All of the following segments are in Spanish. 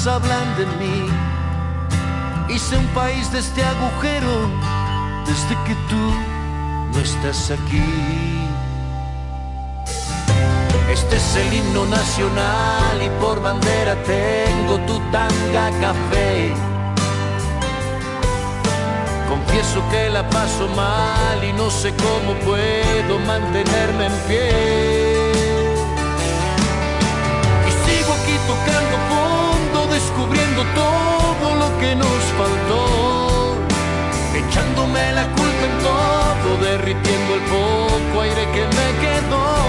jamás hablan de mí. Hice un país de este agujero desde que tú no estás aquí. Este es el himno nacional y por bandera tengo tu tanga café. Confieso que la paso mal y no sé cómo puedo mantenerme en pie. Y sigo aquí tocando descubriendo todo lo que nos faltó. Echándome la culpa en todo, derritiendo el poco aire que me quedó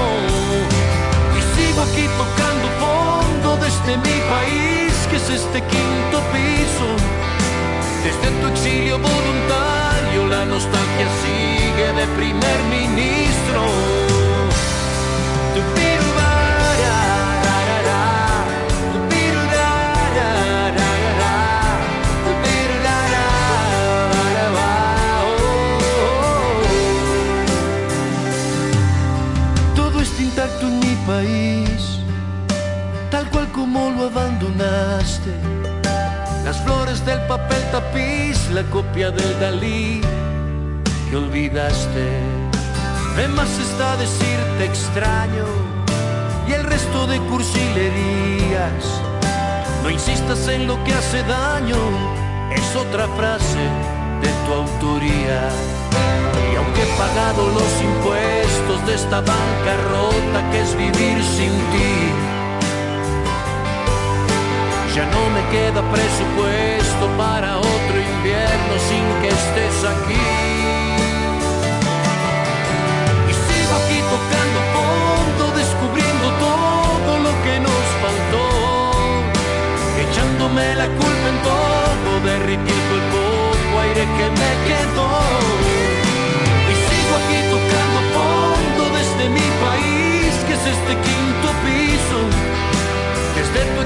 aquí tocando fondo desde mi país, que es este quinto piso. Desde tu exilio voluntario, la nostalgia sigue de primer ministro. Mi país cómo lo abandonaste. Las flores del papel tapiz, la copia del Dalí que olvidaste. De más está decirte extraño y el resto de cursilerías. No insistas en lo que hace daño, es otra frase de tu autoría. Aunque he pagado los impuestos de esta bancarrota que es vivir sin ti, ya no me queda presupuesto para otro invierno sin que estés aquí.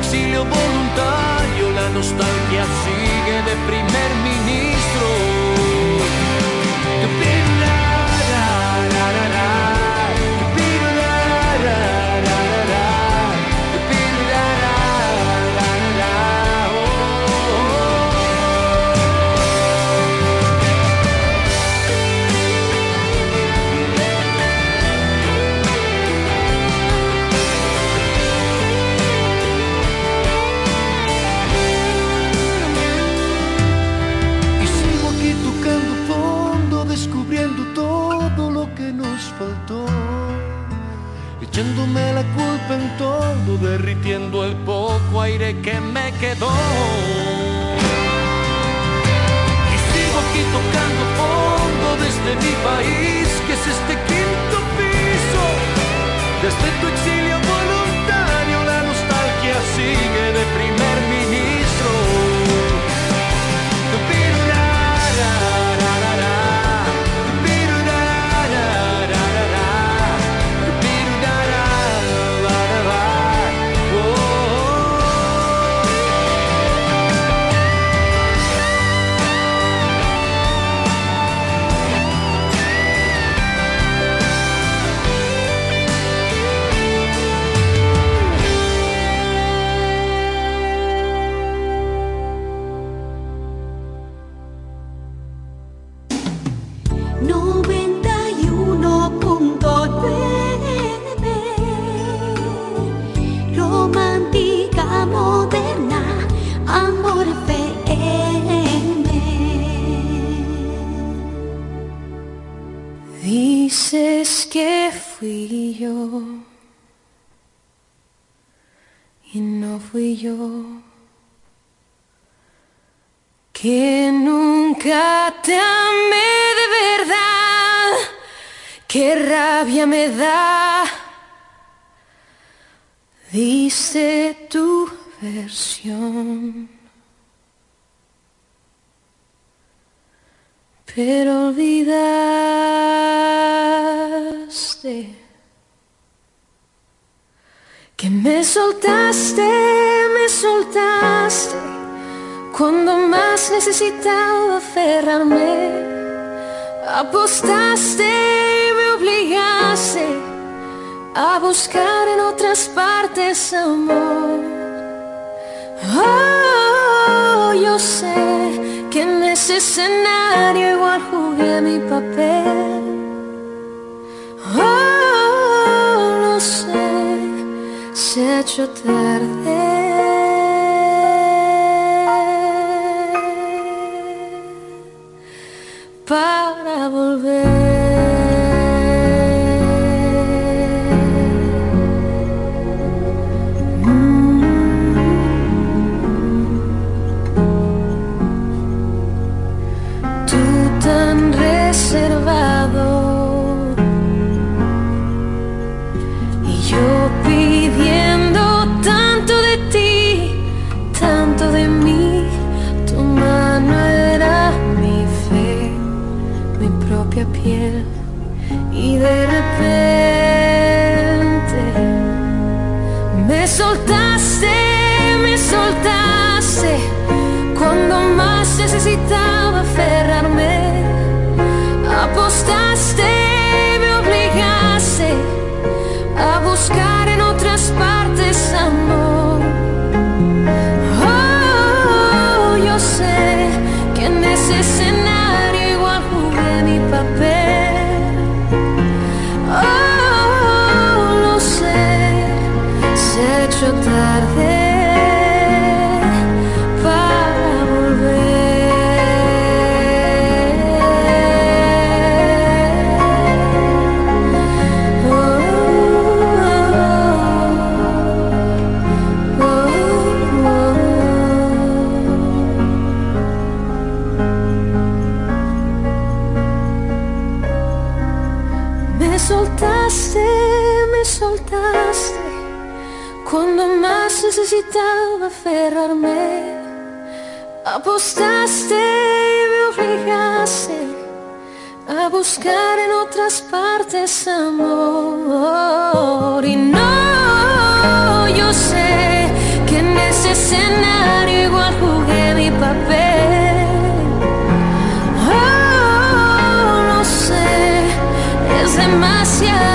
Exilio voluntario la nostalgia sigue de primer ministro. Echándome la culpa en todo, derritiendo el poco aire que me quedó. Y sigo aquí tocando fondo desde mi país, que es este quinto piso. Desde tu exilio voluntario, la nostalgia sigue de Pero olvidaste que me soltaste, me soltaste cuando más necesitaba aferrarme. Apostaste y me obligaste a buscar en otras partes amor. lo sé, que en ese escenario igual jugué mi papel. Oh, lo sé, se ha hecho tarde. para volver. soltanto en otras partes amor. Y no, yo sé que en ese escenario igual jugué mi papel. Oh, no sé, es demasiado.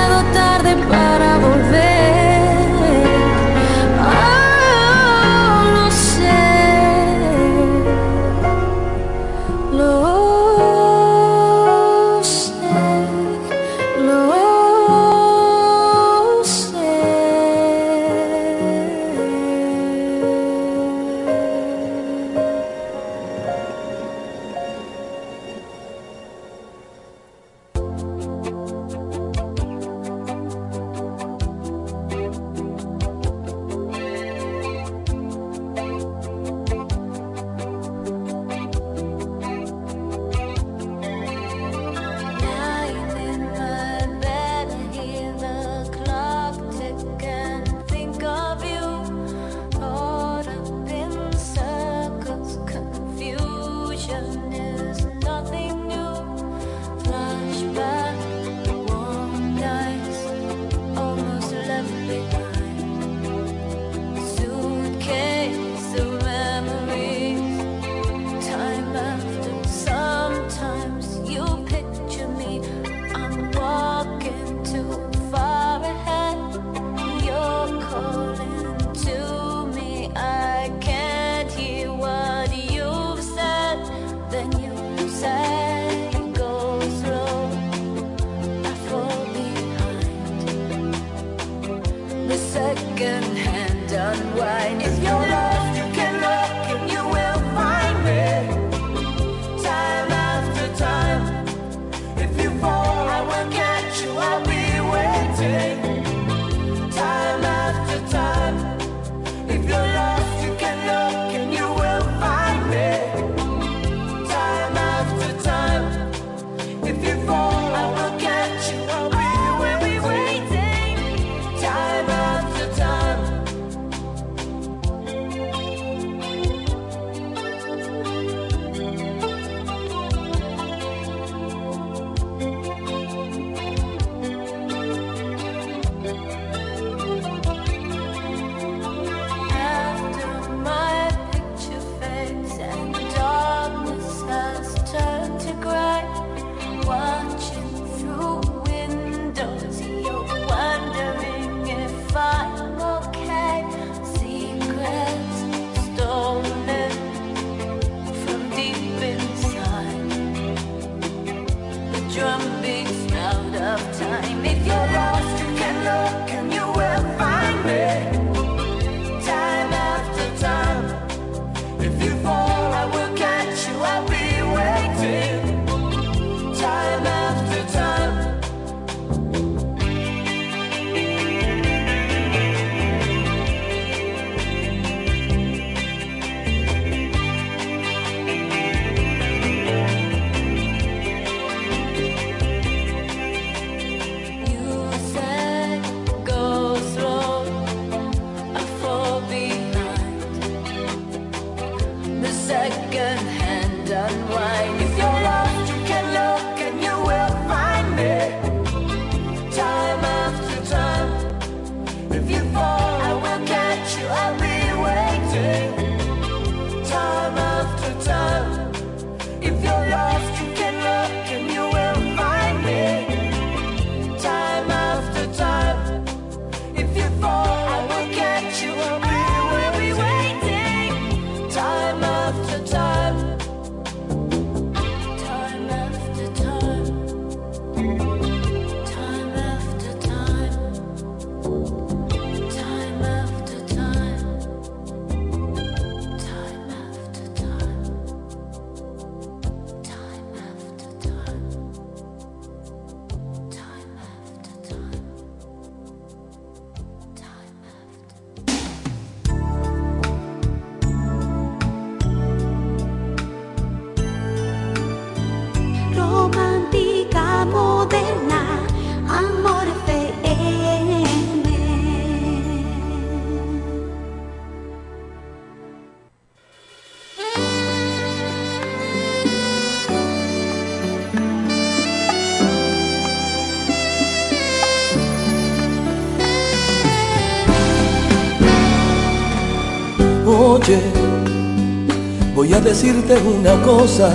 Voy a decirte una cosa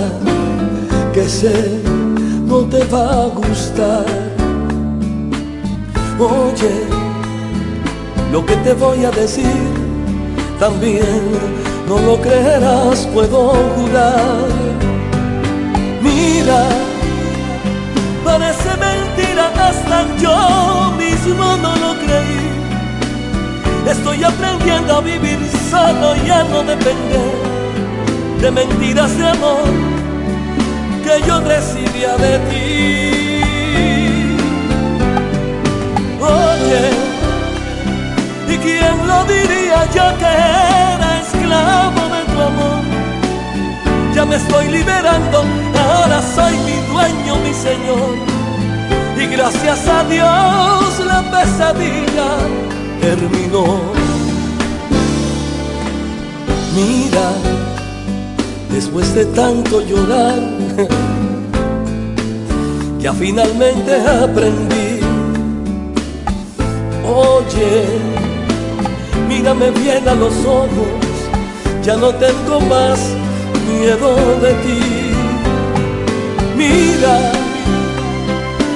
que sé no te va a gustar. Oye, lo que te voy a decir también no lo creerás, puedo jurar. Mira, parece mentira, hasta yo mismo no lo creí. Estoy aprendiendo a vivir solo y a no depender de mentiras de amor que yo recibía de ti. Oye, ¿y quién lo diría yo que era esclavo de tu amor? Ya me estoy liberando, ahora soy mi dueño, mi Señor. Y gracias a Dios la pesadilla terminó. Mira, después de tanto llorar, ya finalmente aprendí. Oye, mírame bien a los ojos, ya no tengo más miedo de ti. Mira,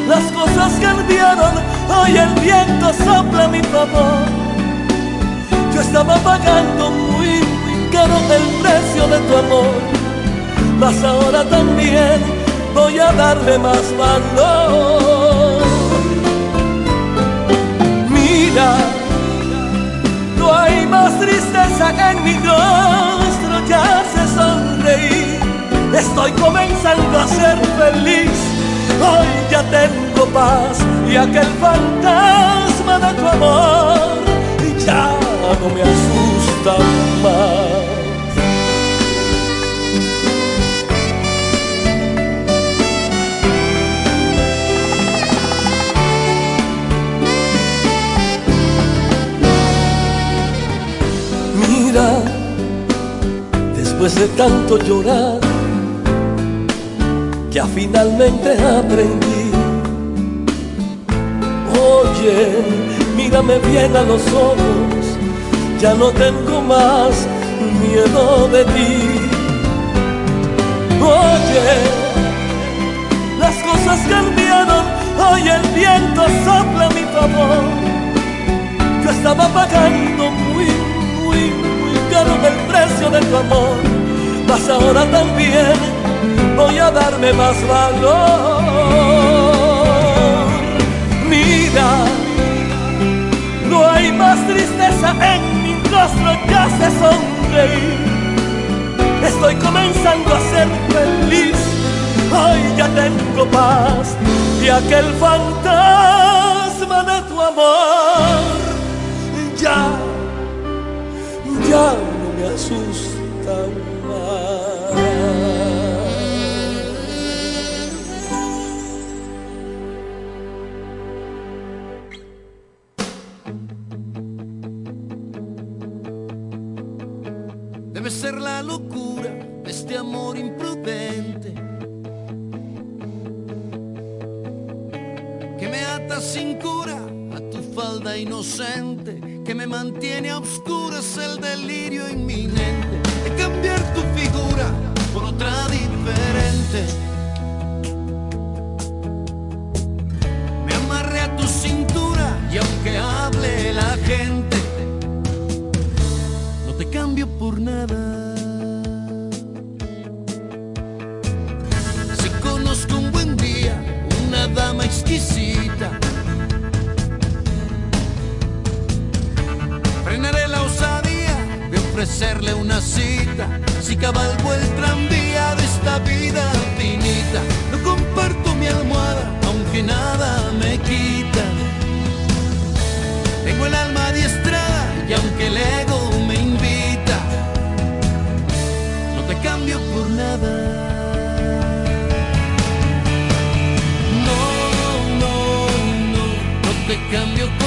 las cosas cambiaron, hoy el viento sopla mi favor. Yo estaba pagando muy, muy caro el precio de tu amor, mas ahora también voy a darle más valor. Mira, no hay más tristeza en mi rostro, ya sé sonreír. Estoy comenzando a ser feliz, hoy ya tengo paz y aquel fantasma de tu amor ya no me asusta más. Después de tanto llorar, ya finalmente aprendí. Oye, mírame bien a los ojos, ya no tengo más miedo de ti. Oye, las cosas cambiaron, hoy el viento sopla mi favor. Yo estaba pagando caro el precio de tu amor, mas ahora también voy a darme más valor. Mira, no hay más tristeza en mi rostro, ya sé sonreír. Estoy comenzando a ser feliz, hoy ya tengo paz y aquel fantasma de tu amor ya, ya cambio por nada. No, no, no, no te cambio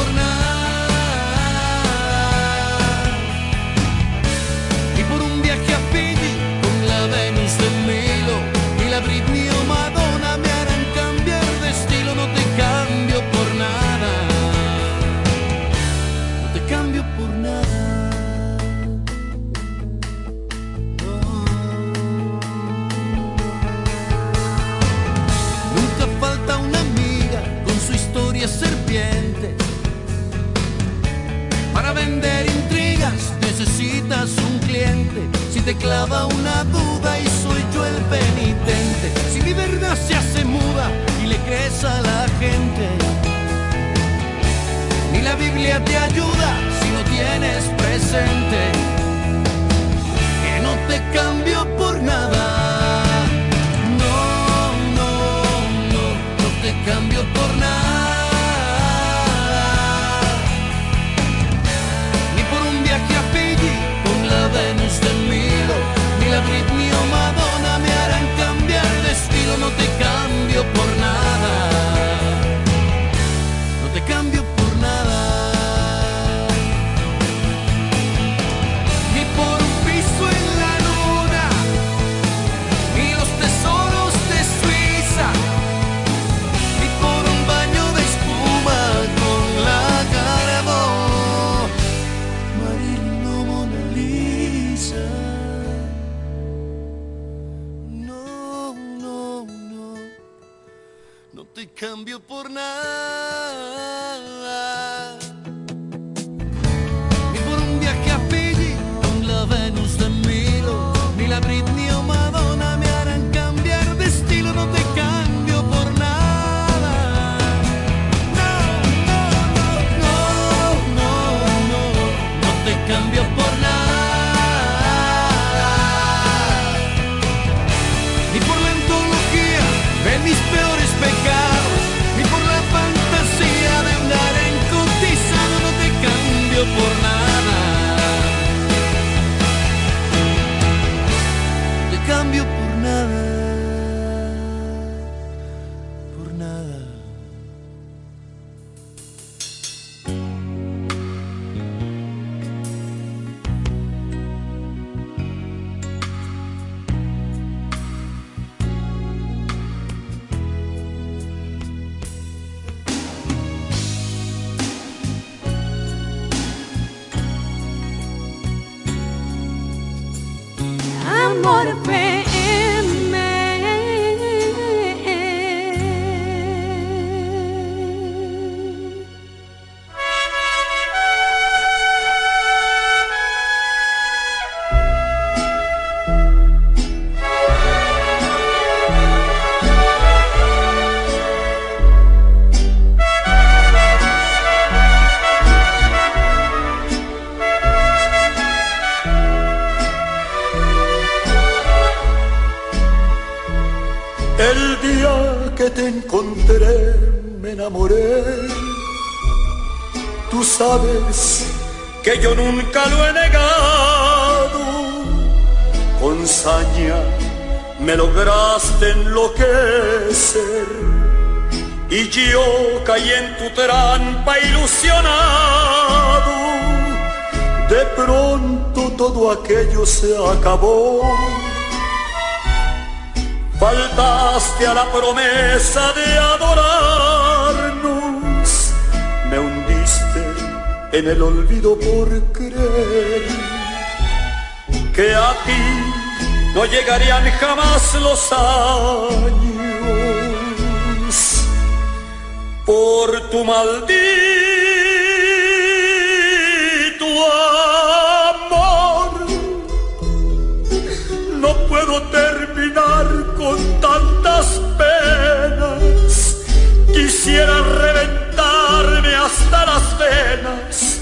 Para vender intrigas necesitas un cliente. Si te clava una duda y soy yo el penitente. Si mi verdad se hace muda y le crees a la gente. Ni la Biblia te ayuda si no tienes presente. Que no te cambio por nada. No, no, no, no te cambio por nada. Madonna me harán cambiar de estilo. No te cambio por nada. Cambio por nada. Amor PM. Caí en tu trampa ilusionado. De pronto todo aquello se acabó. Faltaste a la promesa de adorarnos, me hundiste en el olvido por creer que a ti no llegarían jamás los años por tu maldito amor. No puedo terminar con tantas penas. Quisiera reventarme hasta las venas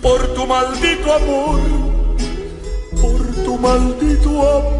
por tu maldito amor, por tu maldito amor,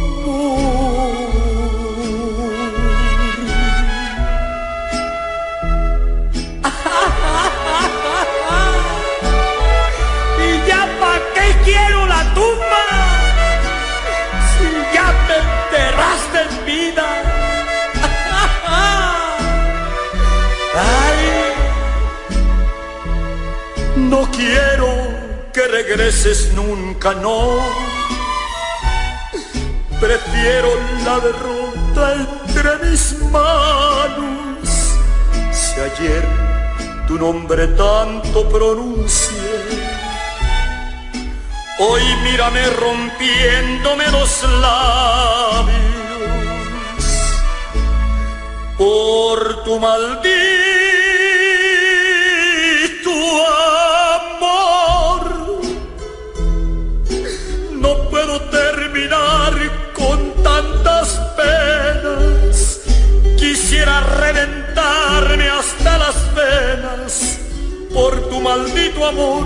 Qué quiero la tumba? Si ya me enterraste en vida. Ay, No quiero que regreses nunca, no. Prefiero la derrota entre mis manos. Si ayer tu nombre tanto pronuncié, hoy mírame rompiéndome los labios por tu maldito reventarme hasta las venas por tu maldito amor,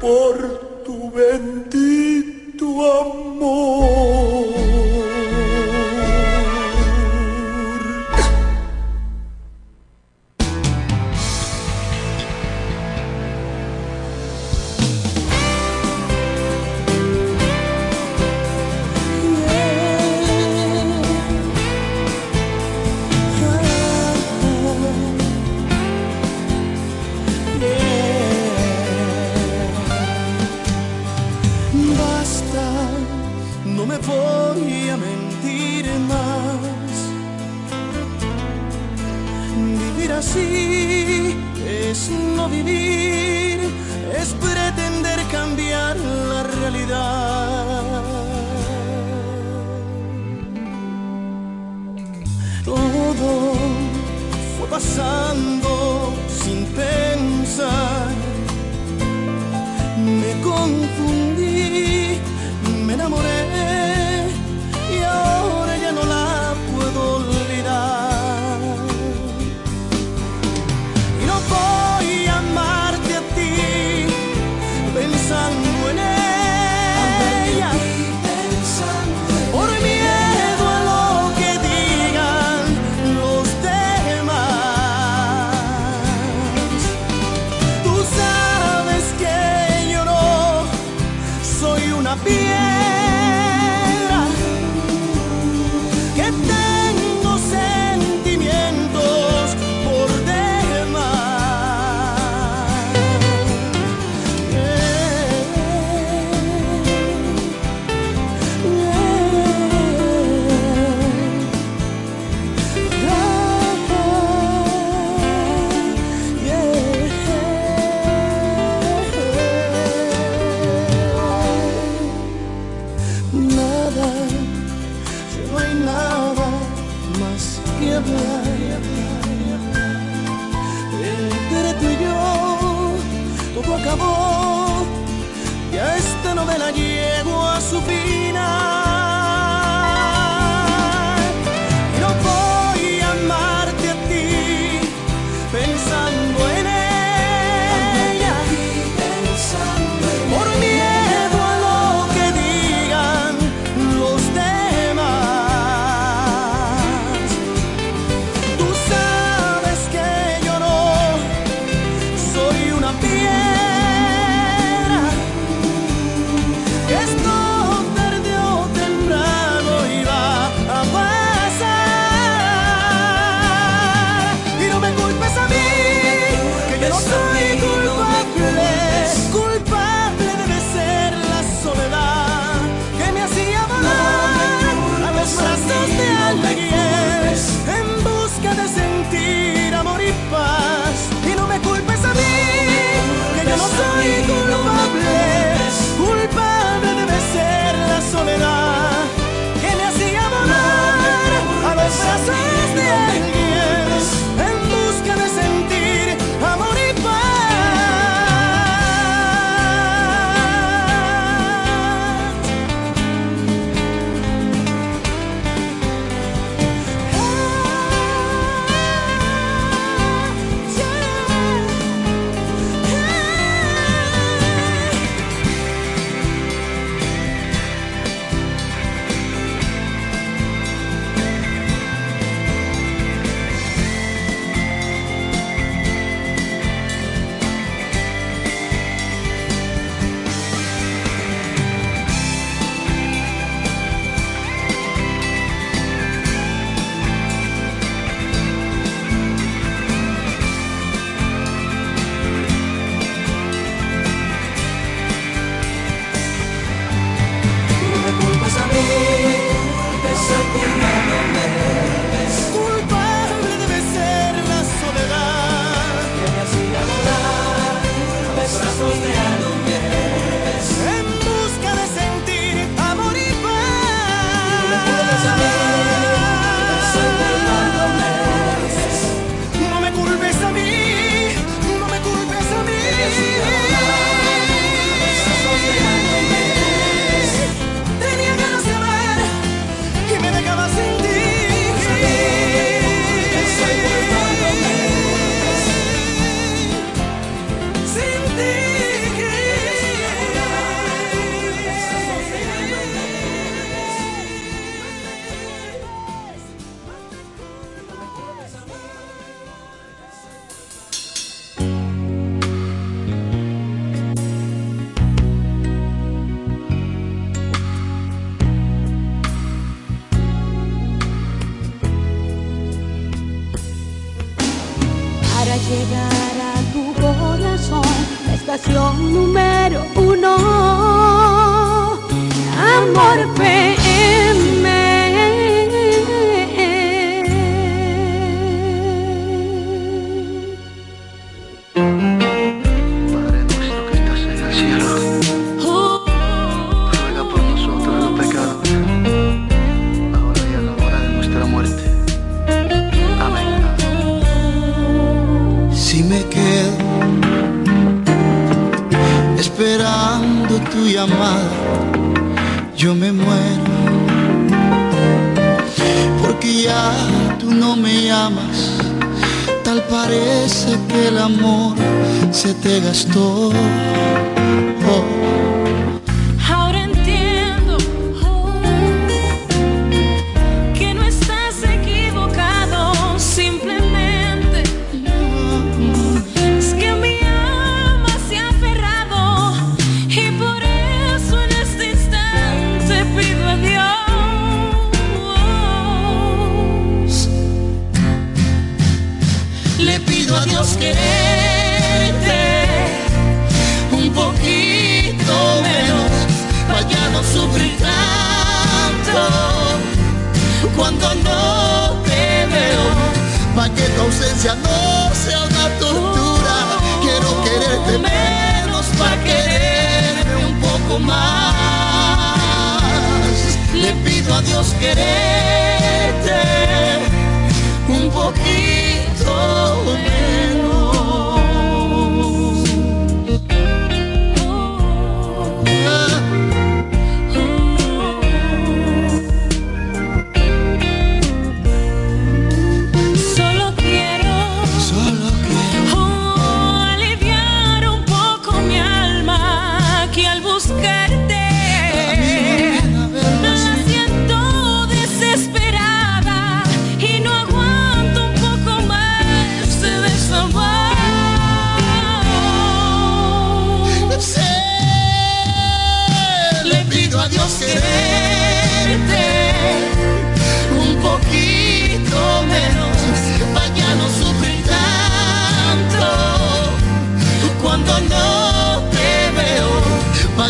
por tu bendito amor. niebla entre tú y yo todo acabó. Ya esta novela llegó a su fin.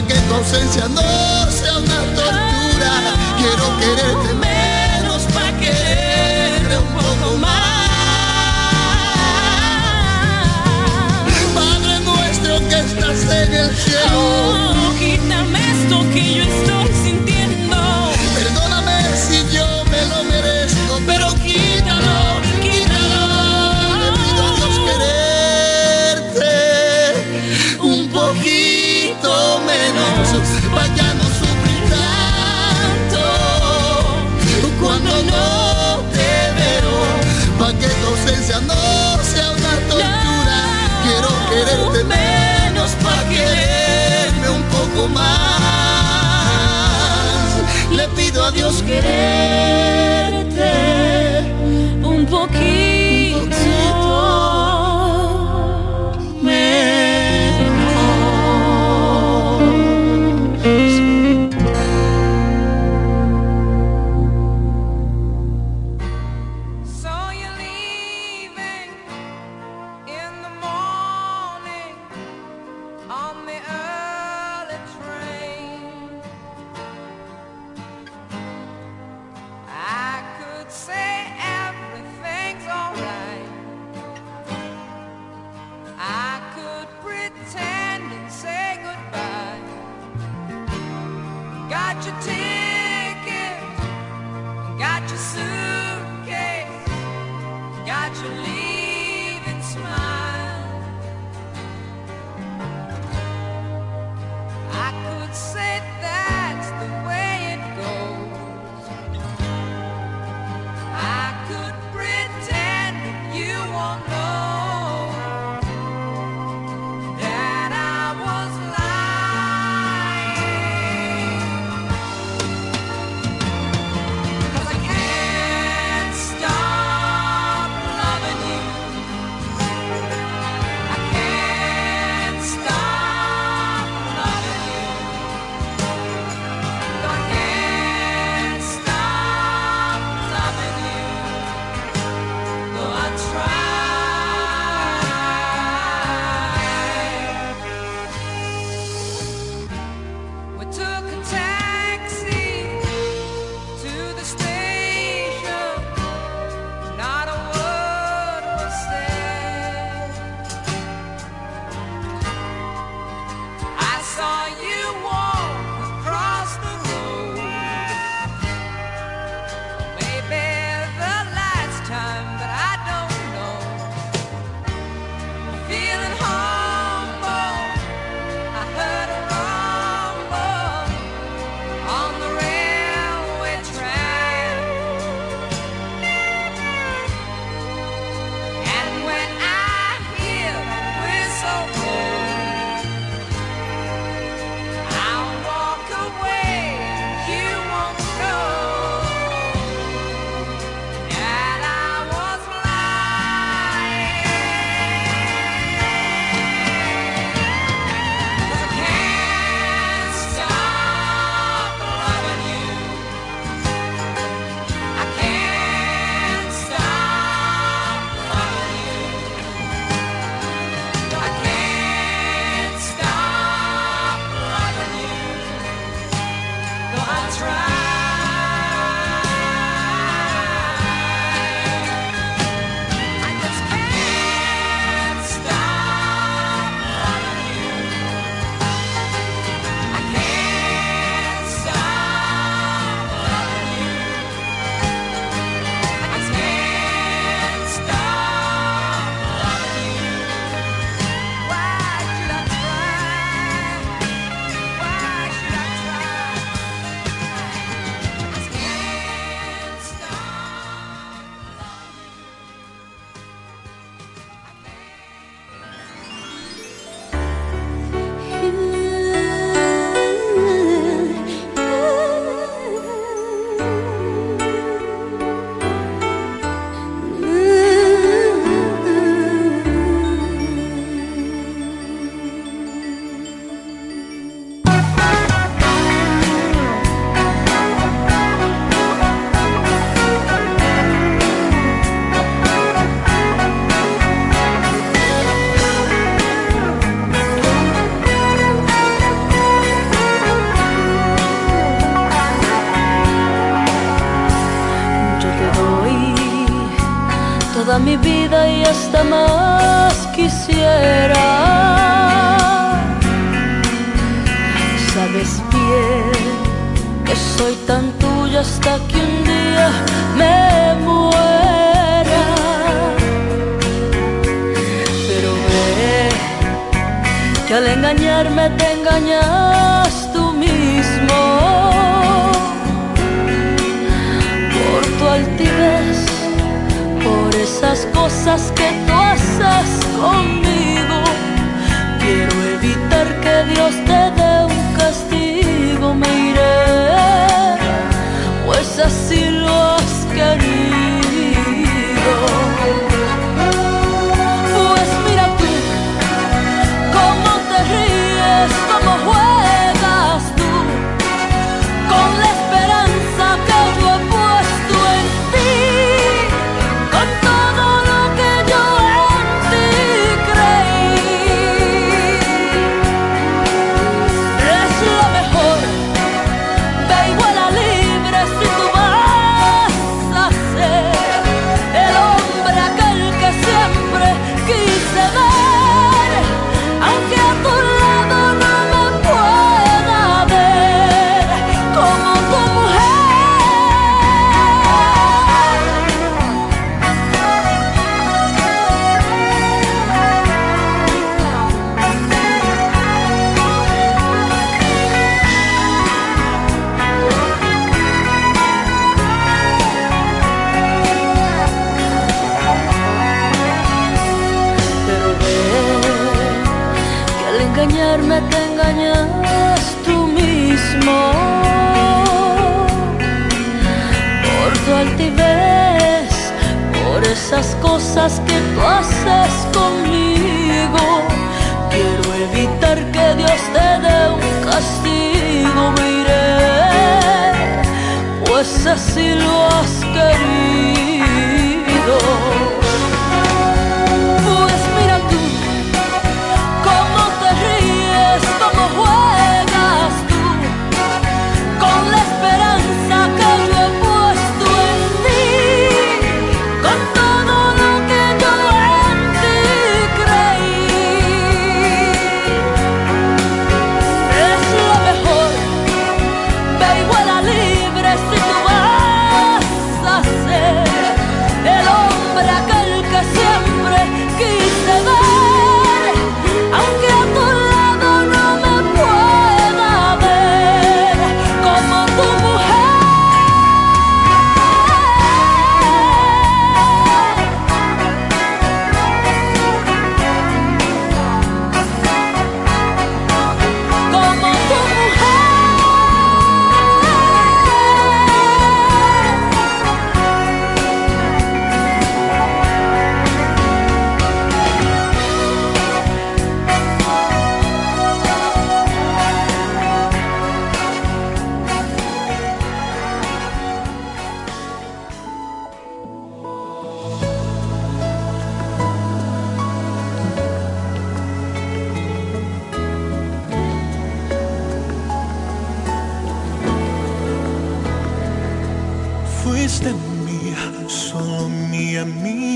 que tu ausencia no sea una tortura. Quiero quererte menos para quererte un poco más. Padre nuestro que estás en el cielo. más. Le pido a Dios quererte un poquito.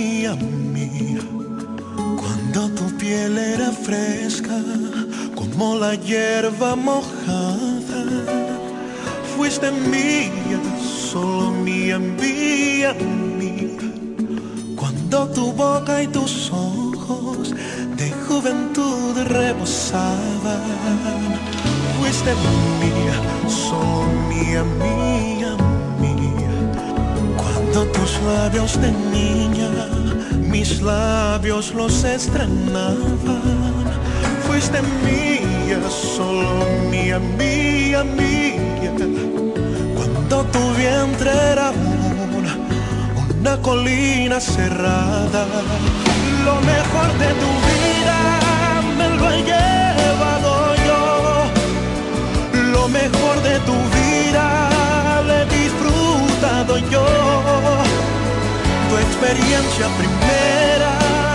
tenía mía cuando tu piel era fresca como la hierba mojada. Fuiste mía, solo mía, mía, mía. Cuando tu boca y tus ojos de juventud rebosaban. Fuiste mía, solo mía, mía cuando tus labios de niña, mis labios los estrenaban. Fuiste mía, solo mía, mía, mía. Cuando tu vientre era una, una colina cerrada. Lo mejor de tu vida me lo he llevado yo. Lo mejor de tu vida yo, tu experiencia primera,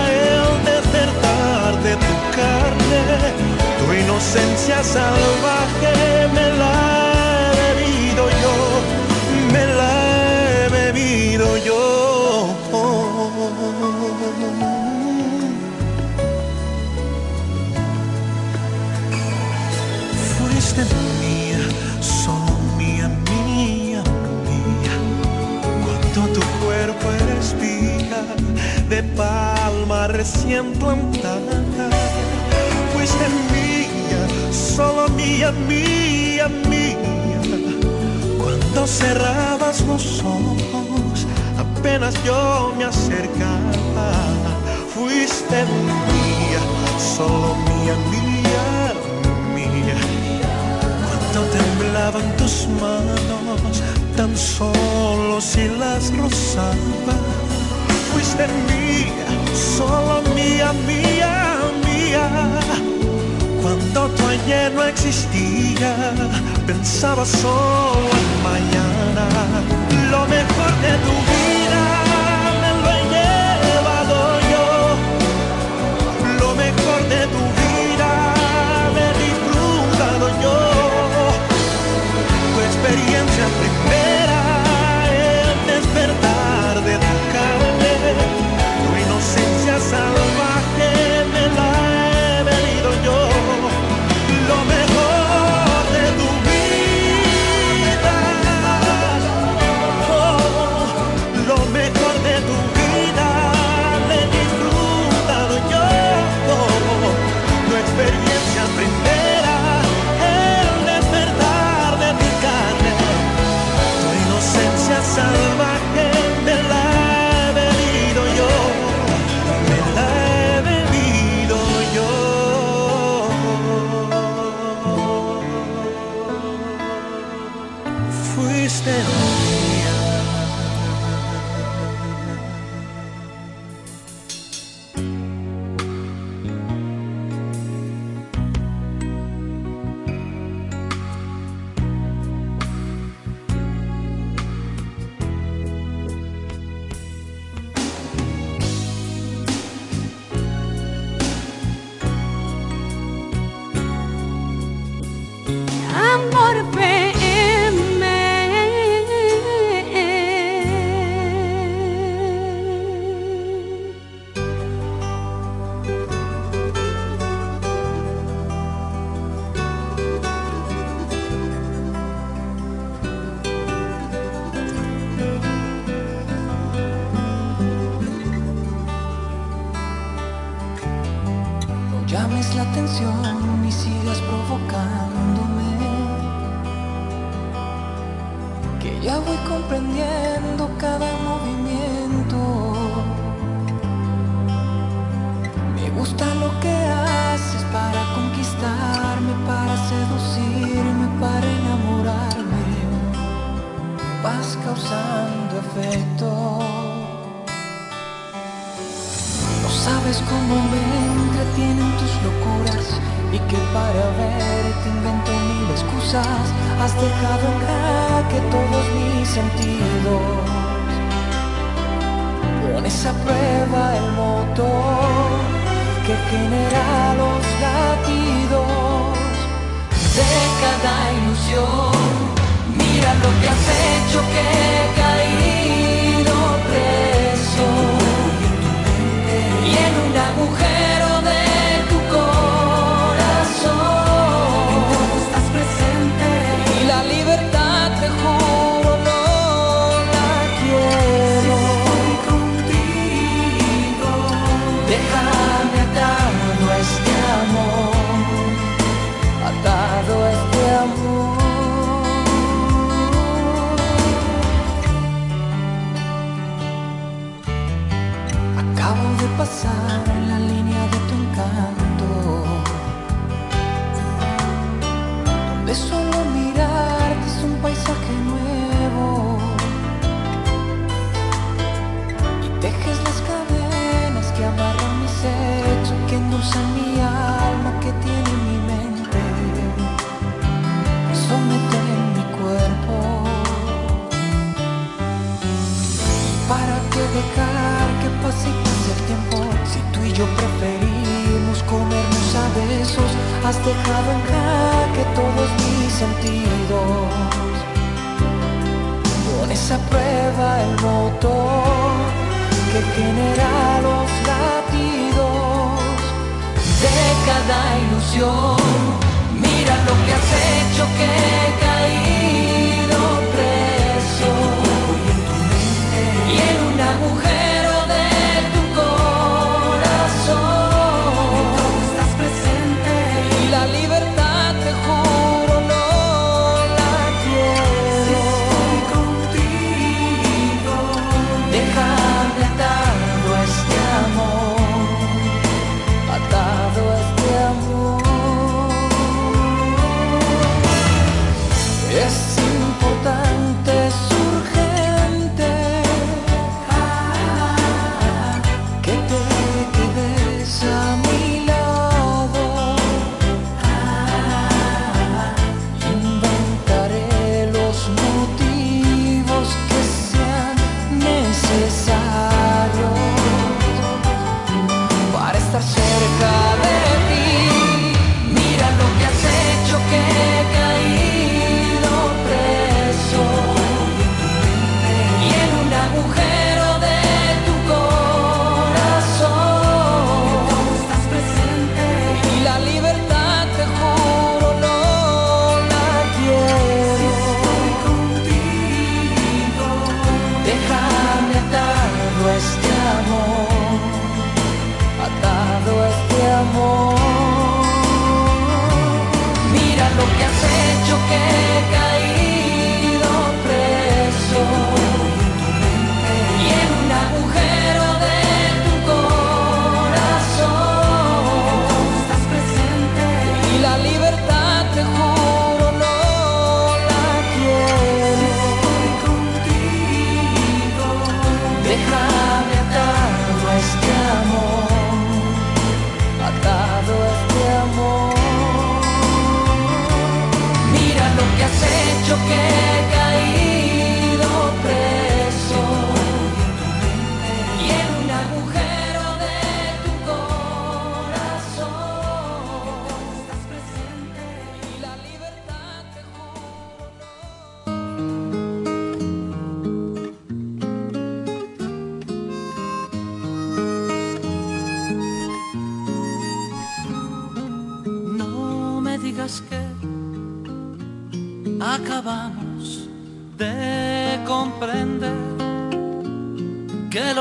el despertar de tu carne, tu inocencia salvaje me la he bebido yo, me la he bebido yo. palma recién plantada, pues fuiste mía, solo mía, mía, mía. Cuando cerrabas los ojos, apenas yo me acercaba, fuiste mía, solo mía, mía, mía. Cuando temblaban tus manos, tan solo si las rozabas fuiste mía, solo mía, mía, mía. Cuando tu ayer no existía, pensaba solo en mañana, lo mejor de tu vida. has dejado en jaque todos mis sentidos. Pones a prueba el motor que genera los latidos de cada ilusión. Mira lo que has hecho que he caído preso. Y en una mujer.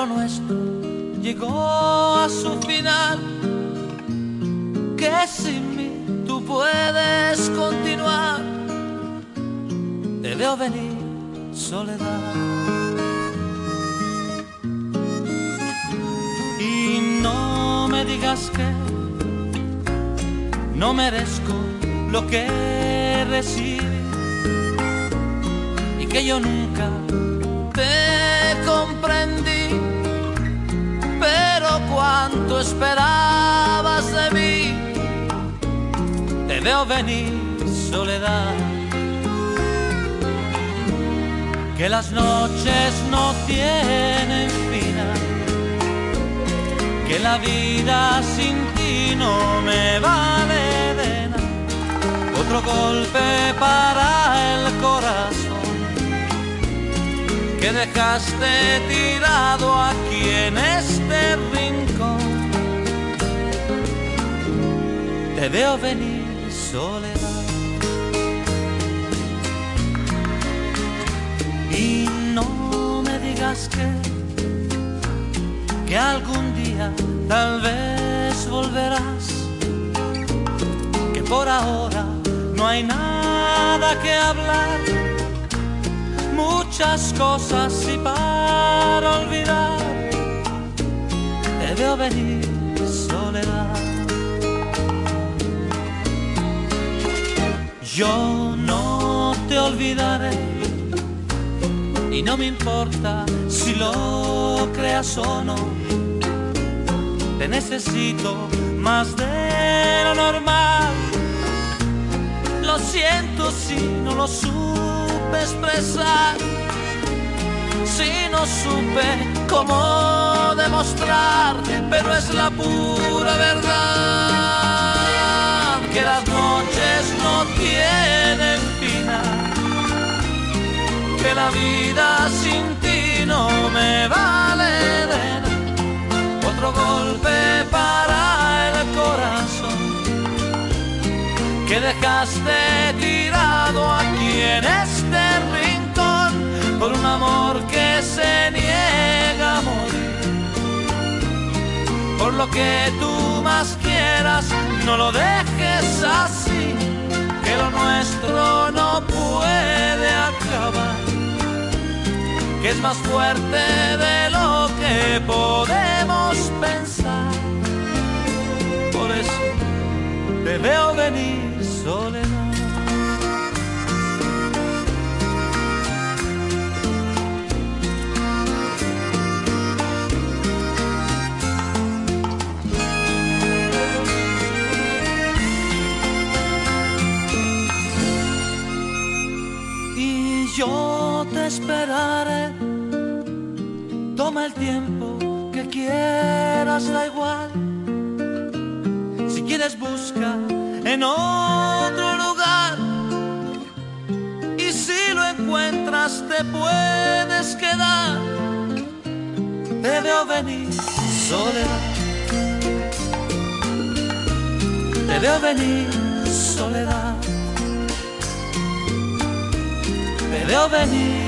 Nuestro. Llegó a su final, que sin mí tú puedes continuar, te veo venir soledad. Y no me digas que no merezco lo que recibí. Y que yo nunca te comprendí, pero cuánto esperabas de mí, te veo venir soledad. Que las noches no tienen final, que la vida sin ti no me vale de nada. Otro golpe para el corazón que dejaste tirado aquí en este rincón. Te veo venir soledad. Y no me digas que, que algún día tal vez volverás, que por ahora no hay nada que hablar, muchas cosas y para olvidar, veo venir soledad. Yo no te olvidaré y no me importa si lo creas o no. Te necesito más de lo normal. Lo siento si no lo supe expresar. Si no supe cómo demostrar, pero es la pura verdad que las noches no tienen final que la vida sin ti no me vale nada. Otro golpe para el corazón que dejaste tirado aquí en este rincón por un amor que se niega lo que tú más quieras, no lo dejes así, que lo nuestro no puede acabar que es más fuerte de lo que podemos pensar. Por eso te veo venir que quieras, da igual. Si quieres busca en otro lugar. Y si lo encuentras te puedes quedar. Te veo venir soledad. Te veo venir soledad. Te veo venir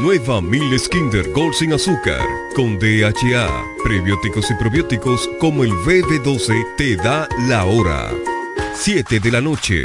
Nueva Miles Kinder Gold sin azúcar con DHA, prebióticos y probióticos como el BB12 te da la hora. 7 de la noche.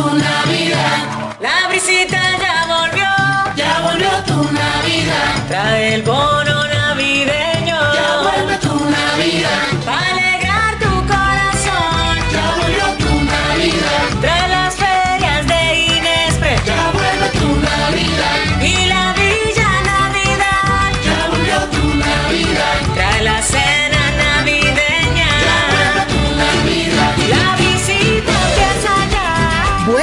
Tu Navidad. La brisita ya volvió, ya volvió tu Navidad. Trae el bono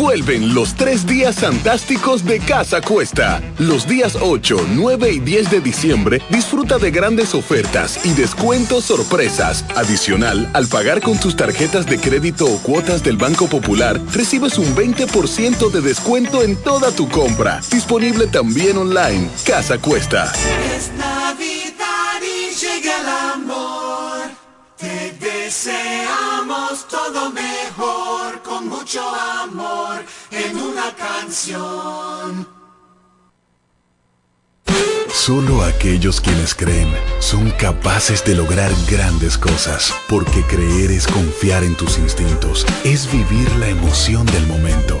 Vuelven los tres días fantásticos de Casa Cuesta. Los días 8, 9 y 10 de diciembre disfruta de grandes ofertas y descuentos sorpresas. Adicional, al pagar con tus tarjetas de crédito o cuotas del Banco Popular, recibes un 20% de descuento en toda tu compra. Disponible también online. Casa Cuesta. Es Navidad y llega el amor. Te deseamos todo mejor, Solo aquellos quienes creen son capaces de lograr grandes cosas, porque creer es confiar en tus instintos, es vivir la emoción del momento,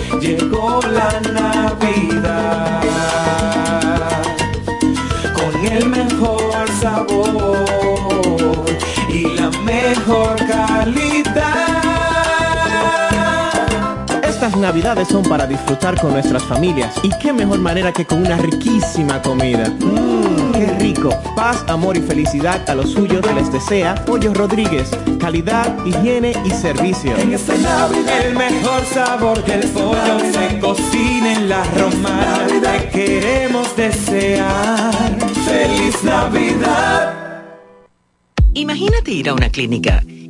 llegó la Navidad con el mejor sabor y la mejor calidad. Estas navidades son para disfrutar con nuestras familias. Y qué mejor manera que con una riquísima comida. Mmm, qué rico. Paz, amor y felicidad a los suyos les desea Pollo Rodríguez. Calidad, higiene y servicio. En esta Navidad el mejor sabor del pollo se cocina en la romana. Te queremos desear. Feliz Navidad. Imagínate ir a una clínica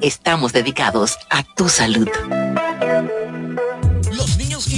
Estamos dedicados a tu salud.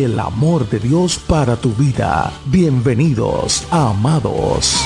el amor de Dios para tu vida. Bienvenidos Amados.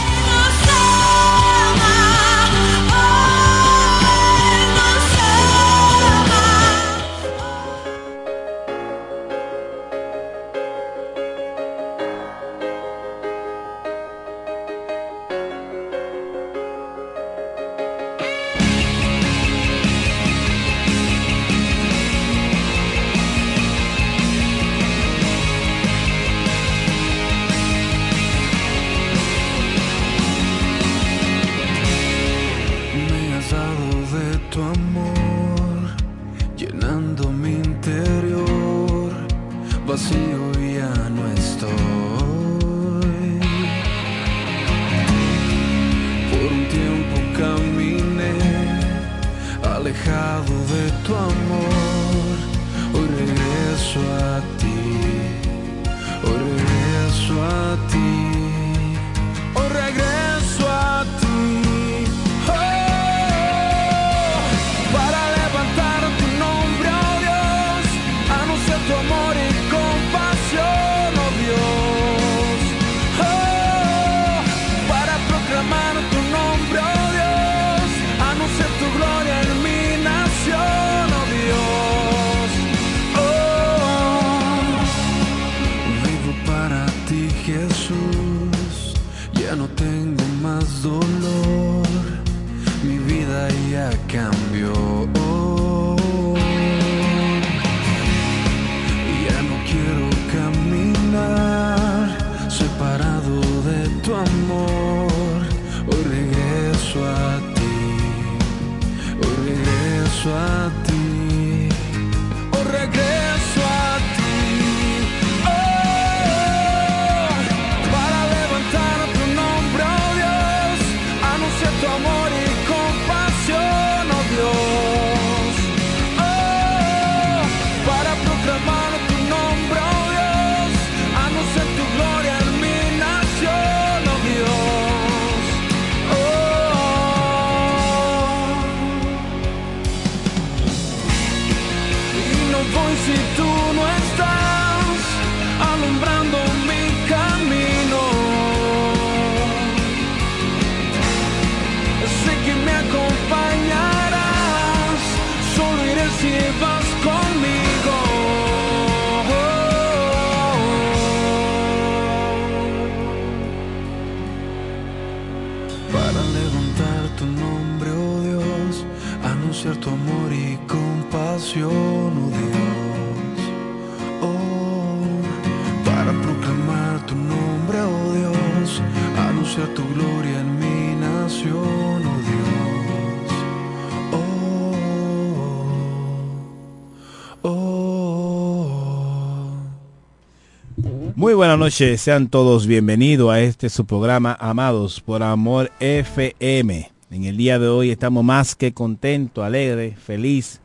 Muy buenas noches, sean todos bienvenidos a este su programa Amados por Amor FM. En el día de hoy estamos más que contentos, alegres, feliz,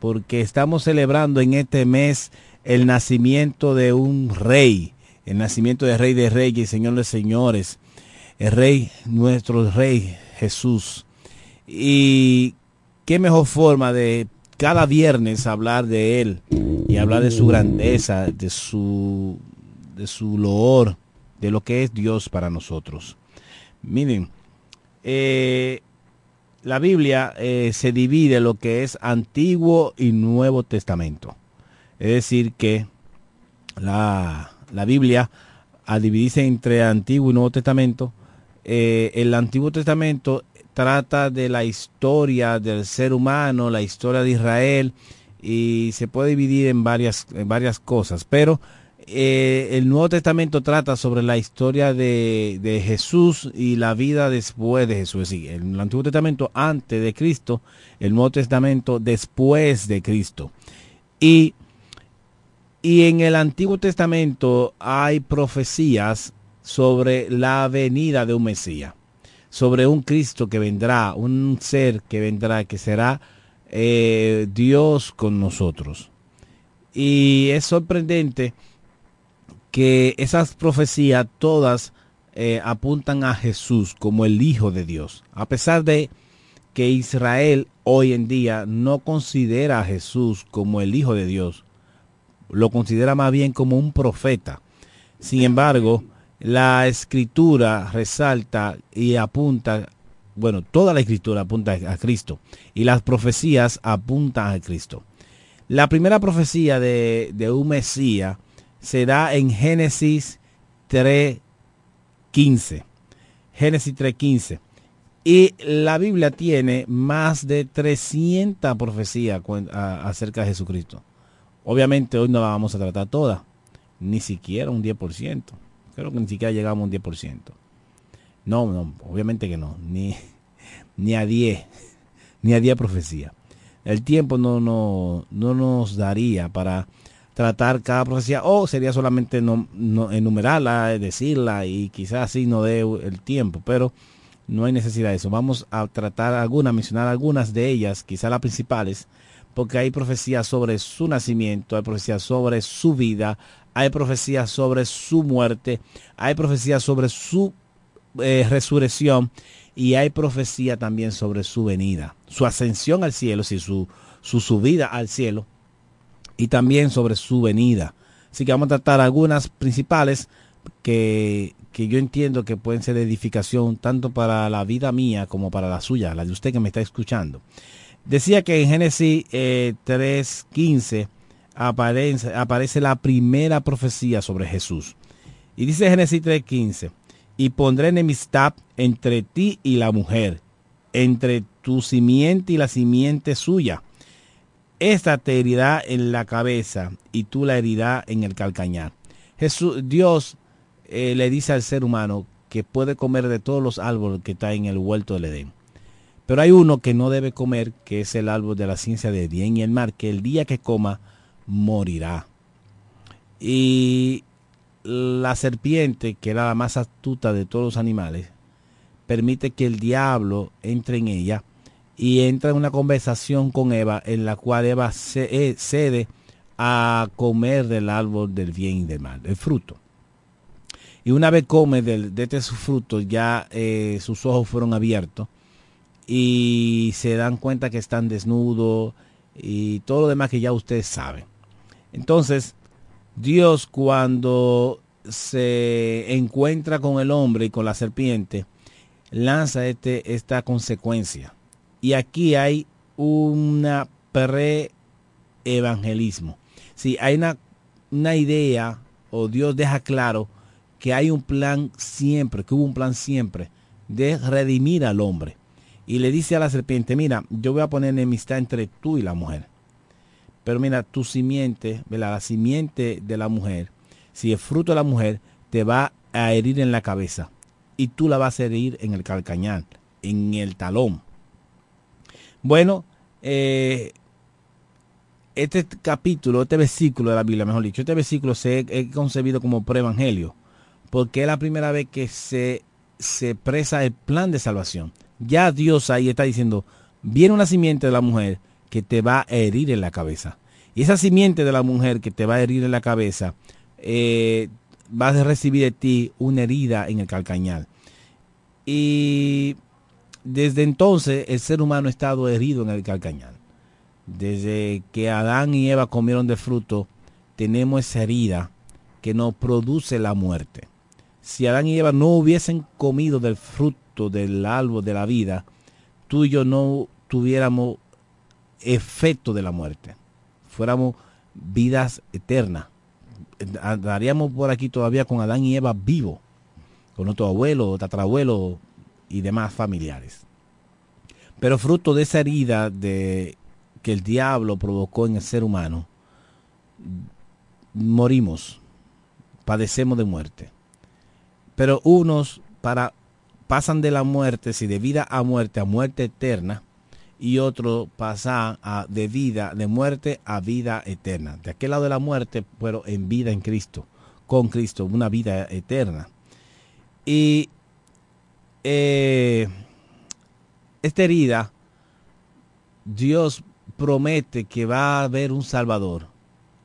porque estamos celebrando en este mes el nacimiento de un rey, el nacimiento del rey de reyes señor de señores, el rey, nuestro rey Jesús. Y qué mejor forma de cada viernes hablar de él y hablar de su grandeza, de su de su loor, de lo que es Dios para nosotros. Miren, eh, la Biblia eh, se divide lo que es Antiguo y Nuevo Testamento. Es decir, que la, la Biblia, al dividirse entre Antiguo y Nuevo Testamento, eh, el Antiguo Testamento trata de la historia del ser humano, la historia de Israel, y se puede dividir en varias, en varias cosas, pero eh, el Nuevo Testamento trata sobre la historia de, Jesús y la vida después de Jesús. Es el Antiguo Testamento antes de Cristo, el Nuevo Testamento después de Cristo. Y, y en el Antiguo Testamento hay profecías sobre la venida de un Mesías, sobre un Cristo que vendrá, un ser que vendrá, que será eh, Dios con nosotros. Y es sorprendente que esas profecías todas eh, apuntan a Jesús como el Hijo de Dios. A pesar de que Israel hoy en día no considera a Jesús como el Hijo de Dios, lo considera más bien como un profeta. Sin embargo, la escritura resalta y apunta, bueno, toda la escritura apunta a Cristo y las profecías apuntan a Cristo. La primera profecía de, de un Mesías se da en Génesis 3.15. Génesis 3.15. Y la Biblia tiene más de 300 profecías acerca de Jesucristo. Obviamente hoy no la vamos a tratar toda, ni siquiera un 10%. Creo que ni siquiera llegamos a un 10%. No, no, obviamente que no, ni, ni a 10, ni a 10 profecías. El tiempo no, no, no nos daría para tratar cada profecía o sería solamente no, enumerarla, decirla y quizás así no dé el tiempo, pero no hay necesidad de eso. Vamos a tratar algunas, mencionar algunas de ellas, quizás las principales, porque hay profecías sobre su nacimiento, hay profecías sobre su vida, hay profecías sobre su muerte, hay profecías sobre su eh, resurrección y hay profecía también sobre su venida, su ascensión al cielo, si su, su subida al cielo y también sobre su venida. Así que vamos a tratar algunas principales que, que yo entiendo que pueden ser de edificación tanto para la vida mía como para la suya, la de usted que me está escuchando. Decía que en Génesis eh, 3.15 aparece, aparece la primera profecía sobre Jesús. Y dice Génesis 3.15, y pondré enemistad entre ti y la mujer, entre tu simiente y la simiente suya esta te herirá en la cabeza y tú la herirás en el calcañar. Jesús, Dios eh, le dice al ser humano que puede comer de todos los árboles que están en el huerto del Edén. Pero hay uno que no debe comer, que es el árbol de la ciencia de bien y el mar, que el día que coma morirá. Y la serpiente, que era la más astuta de todos los animales, permite que el diablo entre en ella y entra en una conversación con Eva en la cual Eva eh, cede a comer del árbol del bien y del mal, el fruto. Y una vez come de este fruto, ya eh, sus ojos fueron abiertos y se dan cuenta que están desnudos y todo lo demás que ya ustedes saben. Entonces, Dios cuando se encuentra con el hombre y con la serpiente, lanza este, esta consecuencia y aquí hay una pre-evangelismo. Si hay una, una idea o Dios deja claro que hay un plan siempre, que hubo un plan siempre de redimir al hombre. Y le dice a la serpiente, mira, yo voy a poner enemistad entre tú y la mujer. Pero mira, tu simiente, la simiente de la mujer, si es fruto de la mujer, te va a herir en la cabeza y tú la vas a herir en el calcañal, en el talón. Bueno, eh, este capítulo, este versículo de la Biblia, mejor dicho, este versículo se ha concebido como pre-evangelio, porque es la primera vez que se, se expresa el plan de salvación. Ya Dios ahí está diciendo, viene una simiente de la mujer que te va a herir en la cabeza. Y esa simiente de la mujer que te va a herir en la cabeza, eh, vas a recibir de ti una herida en el calcañal. Y desde entonces el ser humano ha estado herido en el calcañal. Desde que Adán y Eva comieron de fruto, tenemos esa herida que nos produce la muerte. Si Adán y Eva no hubiesen comido del fruto del árbol de la vida, tú y yo no tuviéramos efecto de la muerte. Fuéramos vidas eternas. Andaríamos por aquí todavía con Adán y Eva vivos, con nuestro abuelo, tatarabuelo y demás familiares. Pero fruto de esa herida de que el diablo provocó en el ser humano, morimos, padecemos de muerte. Pero unos para pasan de la muerte, si de vida a muerte, a muerte eterna, y otros pasan a, de vida, de muerte a vida eterna. De aquel lado de la muerte, pero en vida en Cristo, con Cristo, una vida eterna. Y eh, esta herida, Dios promete que va a haber un Salvador,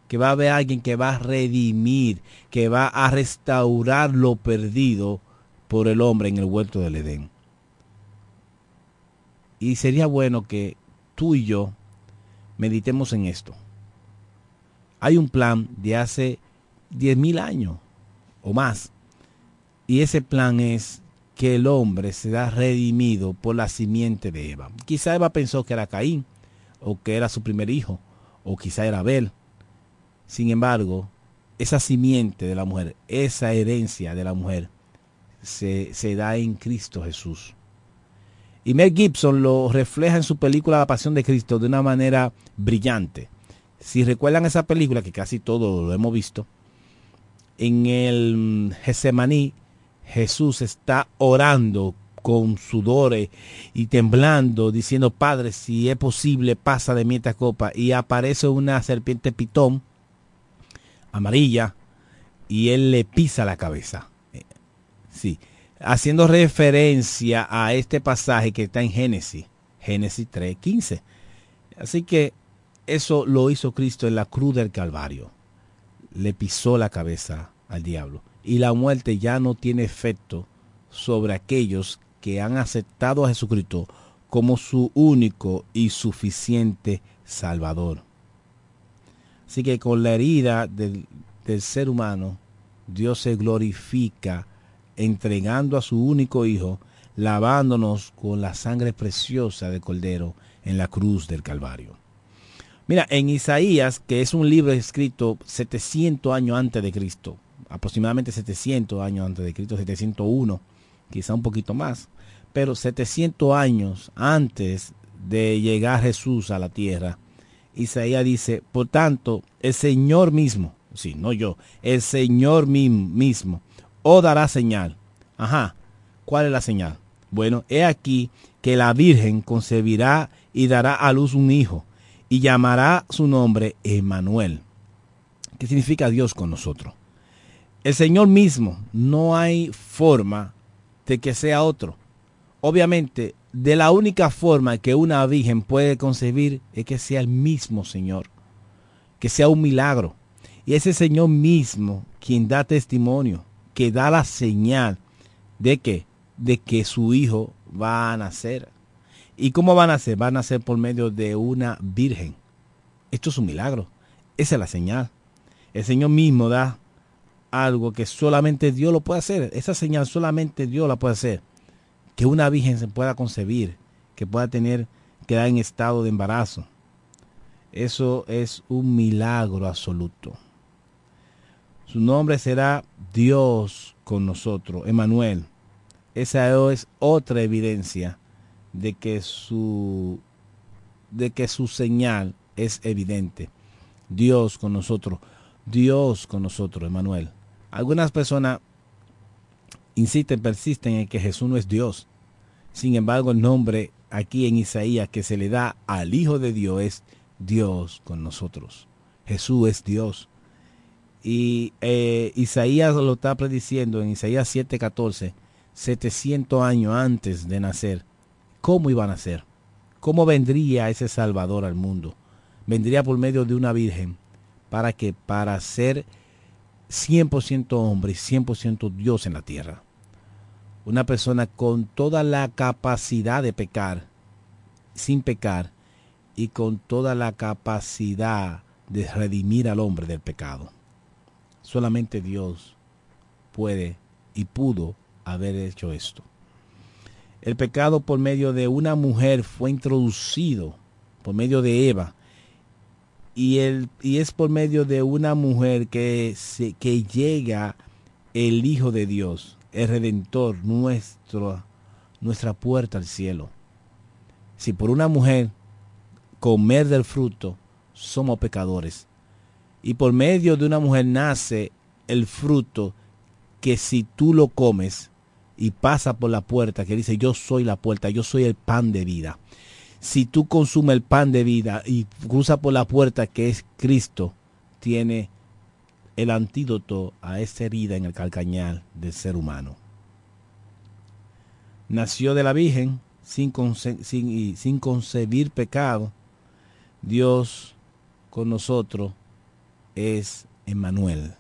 que va a haber alguien que va a redimir, que va a restaurar lo perdido por el hombre en el huerto del Edén. Y sería bueno que tú y yo meditemos en esto. Hay un plan de hace 10.000 años o más. Y ese plan es que el hombre será redimido por la simiente de Eva. Quizá Eva pensó que era Caín, o que era su primer hijo, o quizá era Abel. Sin embargo, esa simiente de la mujer, esa herencia de la mujer, se, se da en Cristo Jesús. Y Mel Gibson lo refleja en su película La Pasión de Cristo de una manera brillante. Si recuerdan esa película, que casi todo lo hemos visto, en el Getsemaní, Jesús está orando con sudores y temblando, diciendo, Padre, si es posible, pasa de mí esta copa. Y aparece una serpiente pitón amarilla y él le pisa la cabeza. Sí haciendo referencia a este pasaje que está en Génesis, Génesis 3.15. Así que eso lo hizo Cristo en la cruz del Calvario. Le pisó la cabeza al diablo. Y la muerte ya no tiene efecto sobre aquellos que han aceptado a Jesucristo como su único y suficiente Salvador. Así que con la herida del, del ser humano, Dios se glorifica entregando a su único Hijo, lavándonos con la sangre preciosa de Cordero en la cruz del Calvario. Mira, en Isaías, que es un libro escrito 700 años antes de Cristo, aproximadamente 700 años antes de Cristo, 701, quizá un poquito más, pero 700 años antes de llegar Jesús a la tierra, Isaías dice, por tanto, el Señor mismo, sí, no yo, el Señor mismo o dará señal. Ajá, ¿cuál es la señal? Bueno, he aquí que la Virgen concebirá y dará a luz un hijo y llamará su nombre Emanuel. ¿Qué significa Dios con nosotros? El Señor mismo, no hay forma de que sea otro. Obviamente, de la única forma que una virgen puede concebir es que sea el mismo Señor, que sea un milagro. Y ese Señor mismo quien da testimonio que da la señal de que, de que su hijo va a nacer. ¿Y cómo va a nacer? Va a nacer por medio de una virgen. Esto es un milagro. Esa es la señal. El Señor mismo da algo que solamente Dios lo puede hacer. Esa señal solamente Dios la puede hacer. Que una virgen se pueda concebir, que pueda tener, quedar en estado de embarazo. Eso es un milagro absoluto. Su nombre será Dios con nosotros, Emanuel. Esa es otra evidencia de que su de que su señal es evidente. Dios con nosotros, Dios con nosotros, Emanuel. Algunas personas insisten, persisten en que Jesús no es Dios. Sin embargo, el nombre aquí en Isaías que se le da al Hijo de Dios es Dios con nosotros. Jesús es Dios. Y eh, Isaías lo está prediciendo en Isaías 7:14, 700 años antes de nacer. ¿Cómo iba a nacer? ¿Cómo vendría ese Salvador al mundo? Vendría por medio de una virgen. ¿Para que Para ser 100% hombre y 100% Dios en la tierra. Una persona con toda la capacidad de pecar, sin pecar, y con toda la capacidad de redimir al hombre del pecado. Solamente Dios puede y pudo haber hecho esto. El pecado por medio de una mujer fue introducido, por medio de Eva, y, y es por medio de una mujer que, se, que llega el Hijo de Dios, el Redentor, nuestro, nuestra puerta al cielo. Si por una mujer comer del fruto, somos pecadores. Y por medio de una mujer nace el fruto que si tú lo comes y pasa por la puerta, que dice yo soy la puerta, yo soy el pan de vida si tú consumes el pan de vida y cruza por la puerta que es Cristo, tiene el antídoto a esa herida en el calcañal del ser humano. Nació de la Virgen sin, sin, sin concebir pecado. Dios con nosotros es Emmanuel.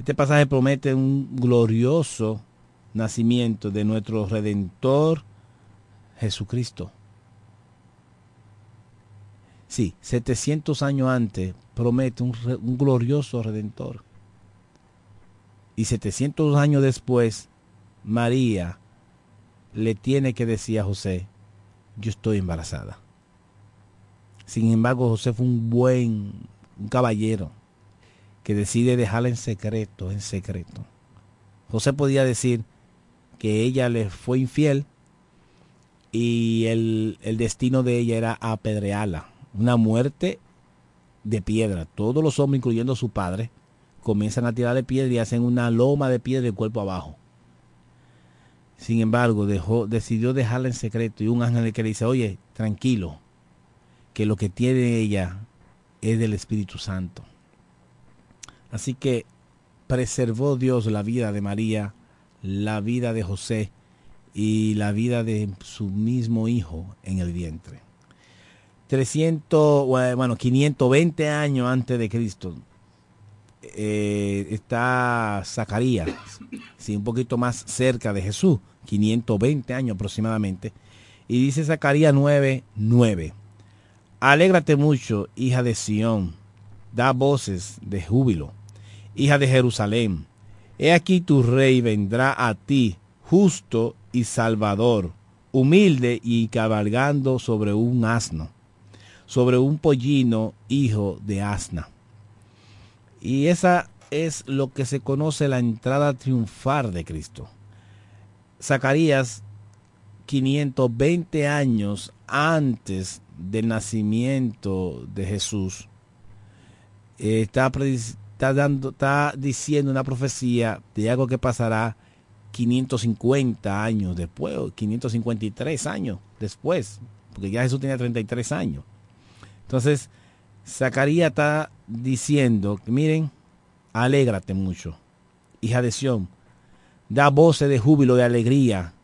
Este pasaje promete un glorioso nacimiento de nuestro Redentor Jesucristo. Sí, 700 años antes promete un, glorioso redentor. Y 700 años después, María le tiene que decir a José, yo estoy embarazada. Sin embargo, José fue un buen un caballero que decide dejarla en secreto, en secreto. José podía decir que ella le fue infiel y el, destino de ella era apedrearla, una muerte de piedra. Todos los hombres, incluyendo su padre, comienzan a tirarle piedra y hacen una loma de piedra del cuerpo abajo. Sin embargo, dejó, decidió dejarla en secreto y un ángel que le dice, oye, tranquilo, que lo que tiene ella es del Espíritu Santo. Así que preservó Dios la vida de María, la vida de José, y la vida de su mismo hijo en el vientre. 300, bueno, 520 años antes de Cristo eh, está Zacarías, sí, un poquito más cerca de Jesús, 520 años aproximadamente. Y dice Zacarías 9, 9. Alégrate mucho, hija de Sión, da voces de júbilo, hija de Jerusalén. He aquí tu rey vendrá a ti, justo y salvador, humilde y cabalgando sobre un asno, sobre un pollino hijo de asna. Y esa es lo que se conoce la entrada triunfal de Cristo. Zacarías, 520 años antes del nacimiento de Jesús, eh, está, está, dando, está diciendo una profecía de algo que pasará 550 años después, 553 años después, porque ya Jesús tenía 33 años. Entonces, Zacarías está diciendo, miren, alégrate mucho, hija de Sión, da voces de júbilo, de alegría,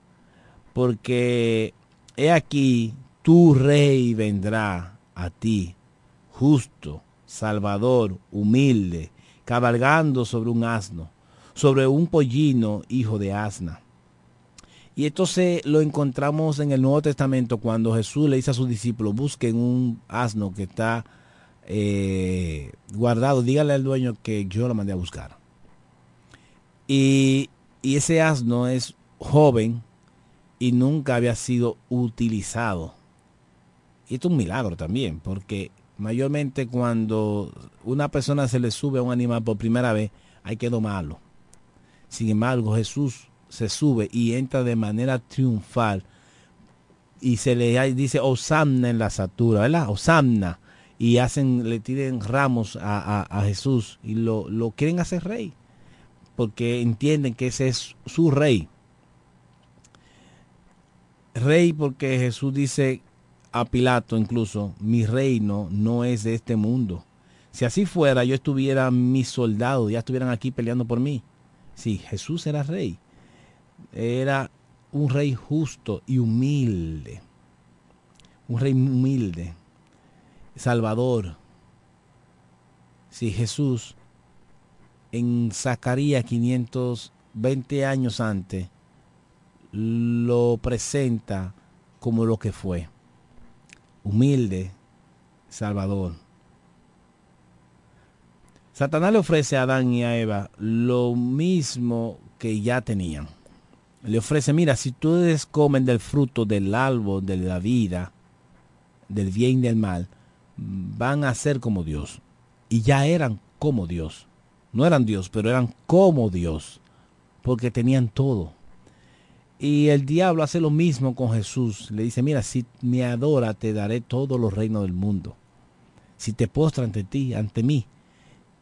porque he aquí, tu rey vendrá a ti, justo, salvador, humilde, cabalgando sobre un asno sobre un pollino hijo de asna. Y esto se lo encontramos en el Nuevo Testamento cuando Jesús le dice a sus discípulos, busquen un asno que está eh, guardado, dígale al dueño que yo lo mandé a buscar. Y, y ese asno es joven y nunca había sido utilizado. Y esto es un milagro también, porque mayormente cuando una persona se le sube a un animal por primera vez, hay que domarlo sin embargo, Jesús se sube y entra de manera triunfal y se le dice Osamna en la satura, ¿verdad? Osamna. Y hacen, le tiren ramos a, Jesús y lo, lo quieren hacer rey. porque entienden que ese es su rey. Rey porque Jesús dice a Pilato incluso, mi reino no es de este mundo. Si así fuera, yo estuviera, mis soldados ya estuvieran aquí peleando por mí. Sí, Jesús era rey. Era un rey justo y humilde. Un rey humilde. Salvador. Si Jesús en Zacarías 520 años antes lo presenta como lo que fue. Humilde, Salvador. Satanás le ofrece a Adán y a Eva lo mismo que ya tenían. Le ofrece, mira, si ustedes comen del fruto del árbol de la vida, del bien y del mal, van a ser como Dios. Y ya eran como Dios. No eran Dios, pero eran como Dios, porque tenían todo. Y el diablo hace lo mismo con Jesús. Le dice, mira, si me adora, te daré todos los reinos del mundo. Si te postra ante ti, ante mí.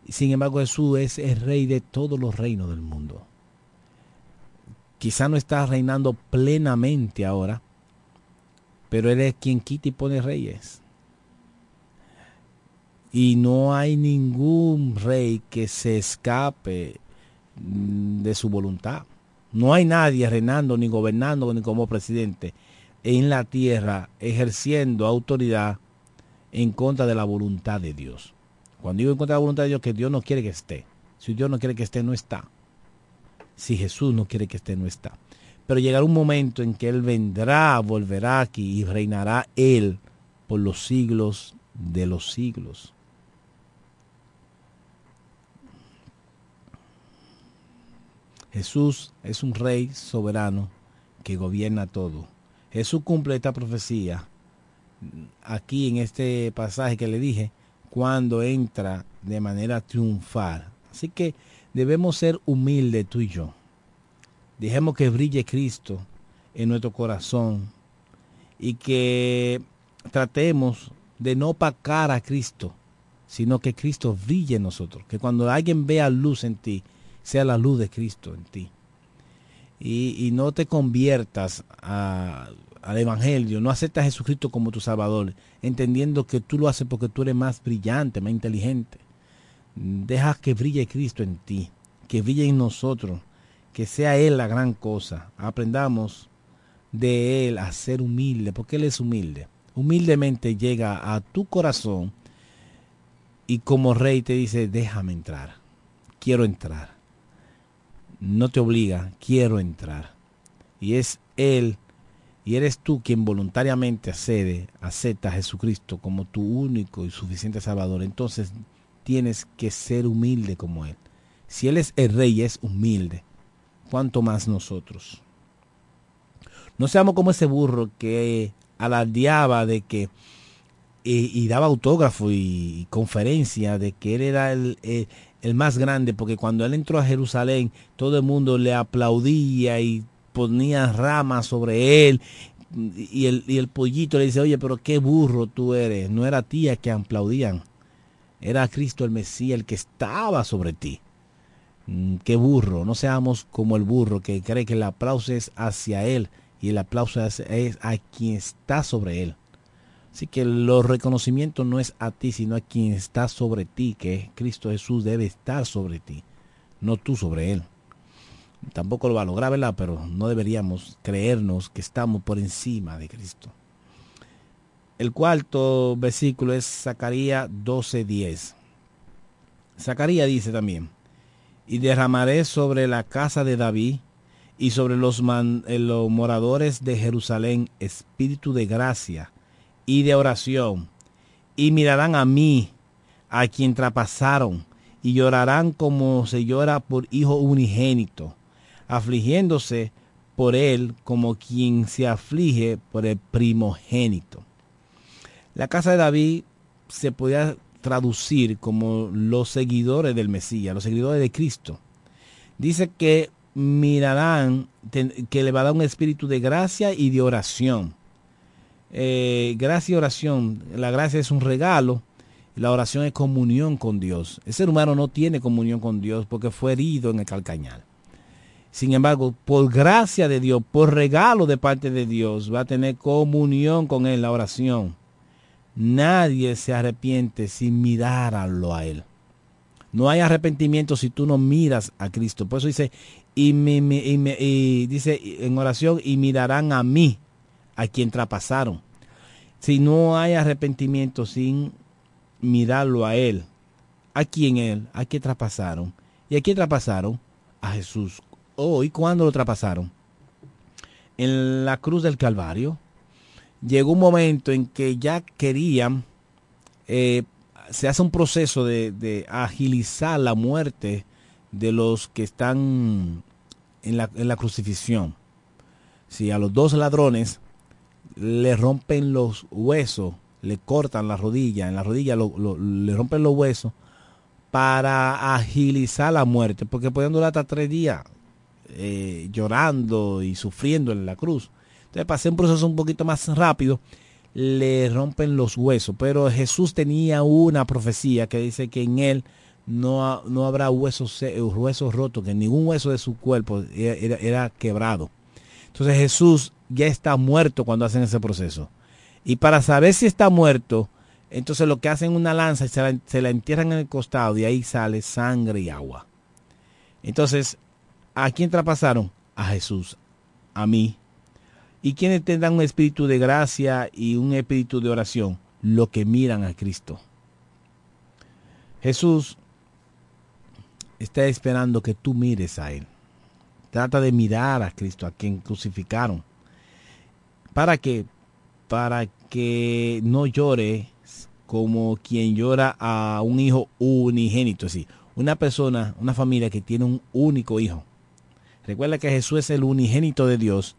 Sin embargo, Jesús es el rey de todos los reinos del mundo. Quizá no está reinando plenamente ahora, pero Él es quien quita y pone reyes. Y no hay ningún rey que se escape de su voluntad. No hay nadie reinando, ni gobernando, ni como presidente en la tierra, ejerciendo autoridad en contra de la voluntad de Dios. Cuando digo en contra de la voluntad de Dios, que Dios no quiere que esté. Si Dios no quiere que esté, no está. Si Jesús no quiere que esté, no está. Pero llegará un momento en que Él vendrá, volverá aquí y reinará Él por los siglos de los siglos. Jesús es un rey soberano que gobierna todo. Jesús cumple esta profecía aquí en este pasaje que le dije, cuando entra de manera triunfal. Así que debemos ser humildes tú y yo. Dejemos que brille Cristo en nuestro corazón y que tratemos de no pacar a Cristo, sino que Cristo brille en nosotros. Que cuando alguien vea luz en ti, sea la luz de Cristo en ti. Y, y no te conviertas a, al Evangelio, no aceptas a Jesucristo como tu Salvador, entendiendo que tú lo haces porque tú eres más brillante, más inteligente. Deja que brille Cristo en ti, que brille en nosotros, que sea Él la gran cosa. Aprendamos de Él a ser humilde, porque Él es humilde. Humildemente llega a tu corazón y como rey te dice, déjame entrar, quiero entrar. No te obliga, quiero entrar. Y es Él y eres tú quien voluntariamente accede, acepta a Jesucristo como tu único y suficiente Salvador, entonces tienes que ser humilde como Él. Si Él es el rey y es humilde, ¿cuánto más nosotros? No seamos como ese burro que alardeaba de que y, daba autógrafo y, conferencia de que él era el, el, más grande, porque cuando él entró a Jerusalén, todo el mundo le aplaudía y ponía ramas sobre él y el, y el pollito le dice, oye, pero qué burro tú eres. No era tía que aplaudían, era Cristo el Mesías el que estaba sobre ti. Mm, qué burro, no seamos como el burro que cree que el aplauso es hacia él y el aplauso es, a quien está sobre él. Así que los reconocimientos no es a ti, sino a quien está sobre ti, que Cristo Jesús debe estar sobre ti, no tú sobre él tampoco lo va a lograr, ¿verdad? Pero no deberíamos creernos que estamos por encima de Cristo. El cuarto versículo es Zacarías 12:10. Zacarías dice también, y derramaré sobre la casa de David y sobre los, eh, los moradores de Jerusalén espíritu de gracia y de oración, y mirarán a mí, a quien traspasaron, y llorarán como se llora por hijo unigénito afligiéndose por él como quien se aflige por el primogénito. La casa de David se podía traducir como los seguidores del Mesías, los seguidores de Cristo. Dice que mirarán, que le va a dar un espíritu de gracia y de oración. Eh, gracia y oración, la gracia es un regalo La oración es comunión con Dios. El ser humano no tiene comunión con Dios porque fue herido en el calcañal. Sin embargo, por gracia de Dios, por regalo de parte de Dios, va a tener comunión con Él, la oración. Nadie se arrepiente sin mirarlo a Él. No hay arrepentimiento si tú no miras a Cristo. Por eso dice, y, me, y dice en oración, y mirarán a mí, a quien traspasaron. Si no hay arrepentimiento sin mirarlo a Él, a quien Él, a quien traspasaron. ¿Y a quién traspasaron? A Jesús. Oh, ¿y cuándo lo traspasaron? En la cruz del Calvario. Llegó un momento en que ya querían, eh, se hace un proceso de, agilizar la muerte de los que están en la, crucifixión. Si a los dos ladrones le rompen los huesos, le cortan la rodilla, en la rodilla le rompen los huesos para agilizar la muerte, porque pueden durar hasta tres días eh, llorando y sufriendo en la cruz. Entonces, para hacer un proceso un poquito más rápido, le rompen los huesos. Pero Jesús tenía una profecía que dice que en él no, no habrá huesos, se- huesos rotos, que ningún hueso de su cuerpo era quebrado. Entonces Jesús ya está muerto cuando hacen ese proceso. Y para saber si está muerto, entonces lo que hacen una lanza y se la, se la entierran en el costado y ahí sale sangre y agua. Entonces, ¿a quién traspasaron? A Jesús, a mí. ¿Y quiénes tendrán un espíritu de gracia y un espíritu de oración? Los que miran a Cristo. Jesús está esperando que tú mires a Él. Trata de mirar a Cristo, a quien crucificaron. ¿Para qué? Para que no llore como quien llora a un hijo unigénito. Es una persona, una familia que tiene un único hijo. Recuerda que Jesús es el unigénito de Dios,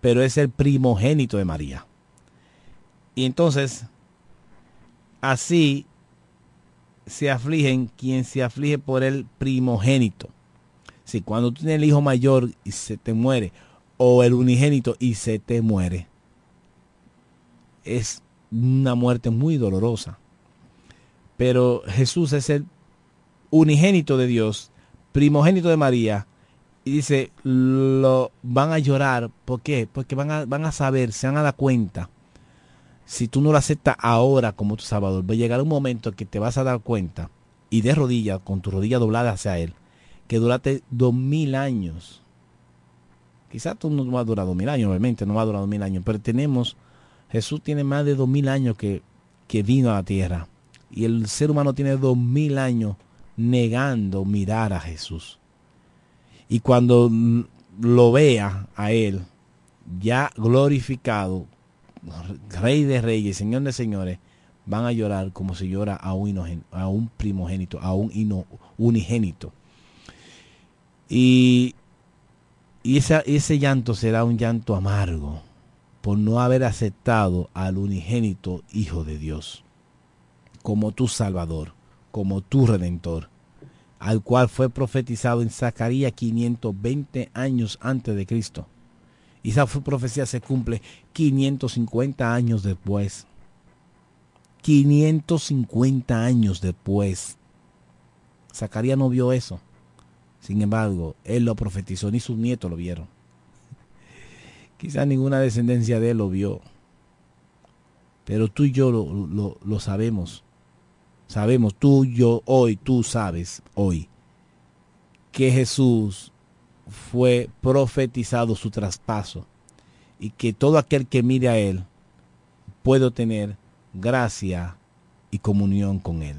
pero es el primogénito de María. Y entonces, así se afligen quien se aflige por el primogénito. Si cuando tienes el hijo mayor y se te muere, o el unigénito y se te muere, es una muerte muy dolorosa. Pero Jesús es el unigénito de Dios, primogénito de María, y dice, lo van a llorar. ¿Por qué? Porque van a, van a saber, se van a dar cuenta. Si tú no lo aceptas ahora como tu Salvador, va a llegar un momento que te vas a dar cuenta, y de rodillas, con tu rodilla doblada hacia Él, que duraste dos mil años. Quizás tú no vas a durar dos mil años, obviamente no va a durar dos mil años, pero tenemos, Jesús tiene más de dos mil años que, que vino a la tierra. Y el ser humano tiene dos mil años negando mirar a Jesús. Y cuando mm, lo vea a Él, ya glorificado, Rey de Reyes, Señor de Señores, van a llorar como si llora a un, primogénito, a un ino- unigénito. Y, y ese llanto será un llanto amargo por no haber aceptado al unigénito Hijo de Dios como tu Salvador, como tu Redentor, al cual fue profetizado en Zacarías 520 años antes de Cristo. Y esa profecía se cumple 550 años después. 550 años después. Zacarías no vio eso. Sin embargo, él lo profetizó, ni sus nietos lo vieron. Quizás ninguna descendencia de él lo vio. Pero tú y yo lo, lo- lo sabemos. Sabemos, tú yo hoy, tú sabes hoy, que Jesús fue profetizado su traspaso y que todo aquel que mire a él puede tener gracia y comunión con él.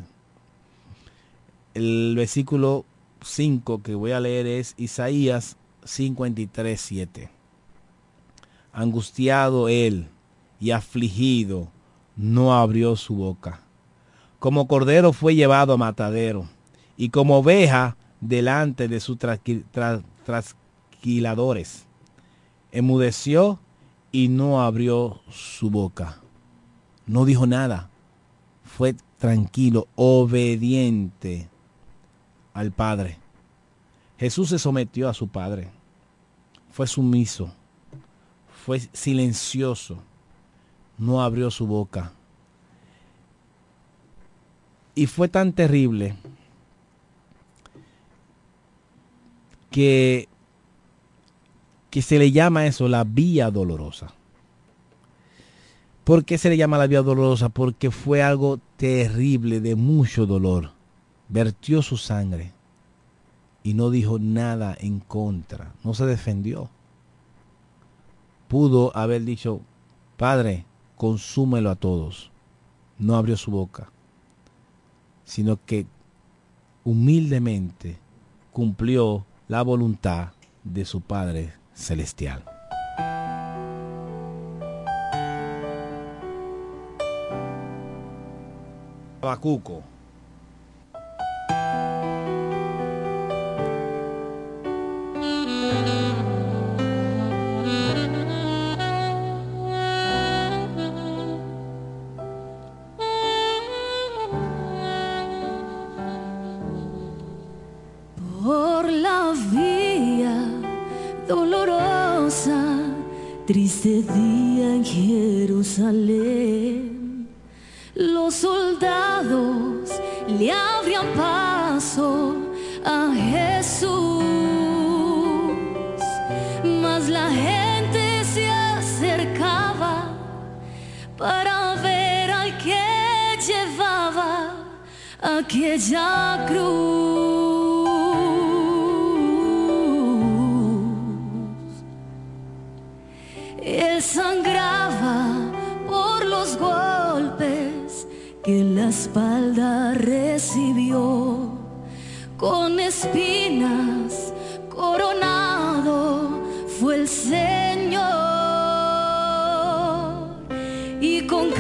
El versículo 5 que voy a leer es Isaías 53, 7. Angustiado él y afligido, no abrió su boca. Como cordero fue llevado a matadero, y como oveja delante de sus trasqui- tra- trasquiladores. Emudeció y no abrió su boca. No dijo nada. Fue tranquilo, obediente al Padre. Jesús se sometió a su Padre. Fue sumiso. Fue silencioso. No abrió su boca. Y fue tan terrible que, que se le llama eso la vía dolorosa. ¿Por qué se le llama la vía dolorosa? Porque fue algo terrible, de mucho dolor. Vertió su sangre y no dijo nada en contra, no se defendió. Pudo haber dicho, Padre, consúmelo a todos. No abrió su boca, sino que humildemente cumplió la voluntad de su Padre Celestial. Habacuco. Triste día en Jerusalén, los soldados le abrían paso a Jesús, mas la gente se acercaba para ver al que llevaba aquella cruz. Sangraba por los golpes que la espalda recibió, con espinas coronado fue el Señor. Y con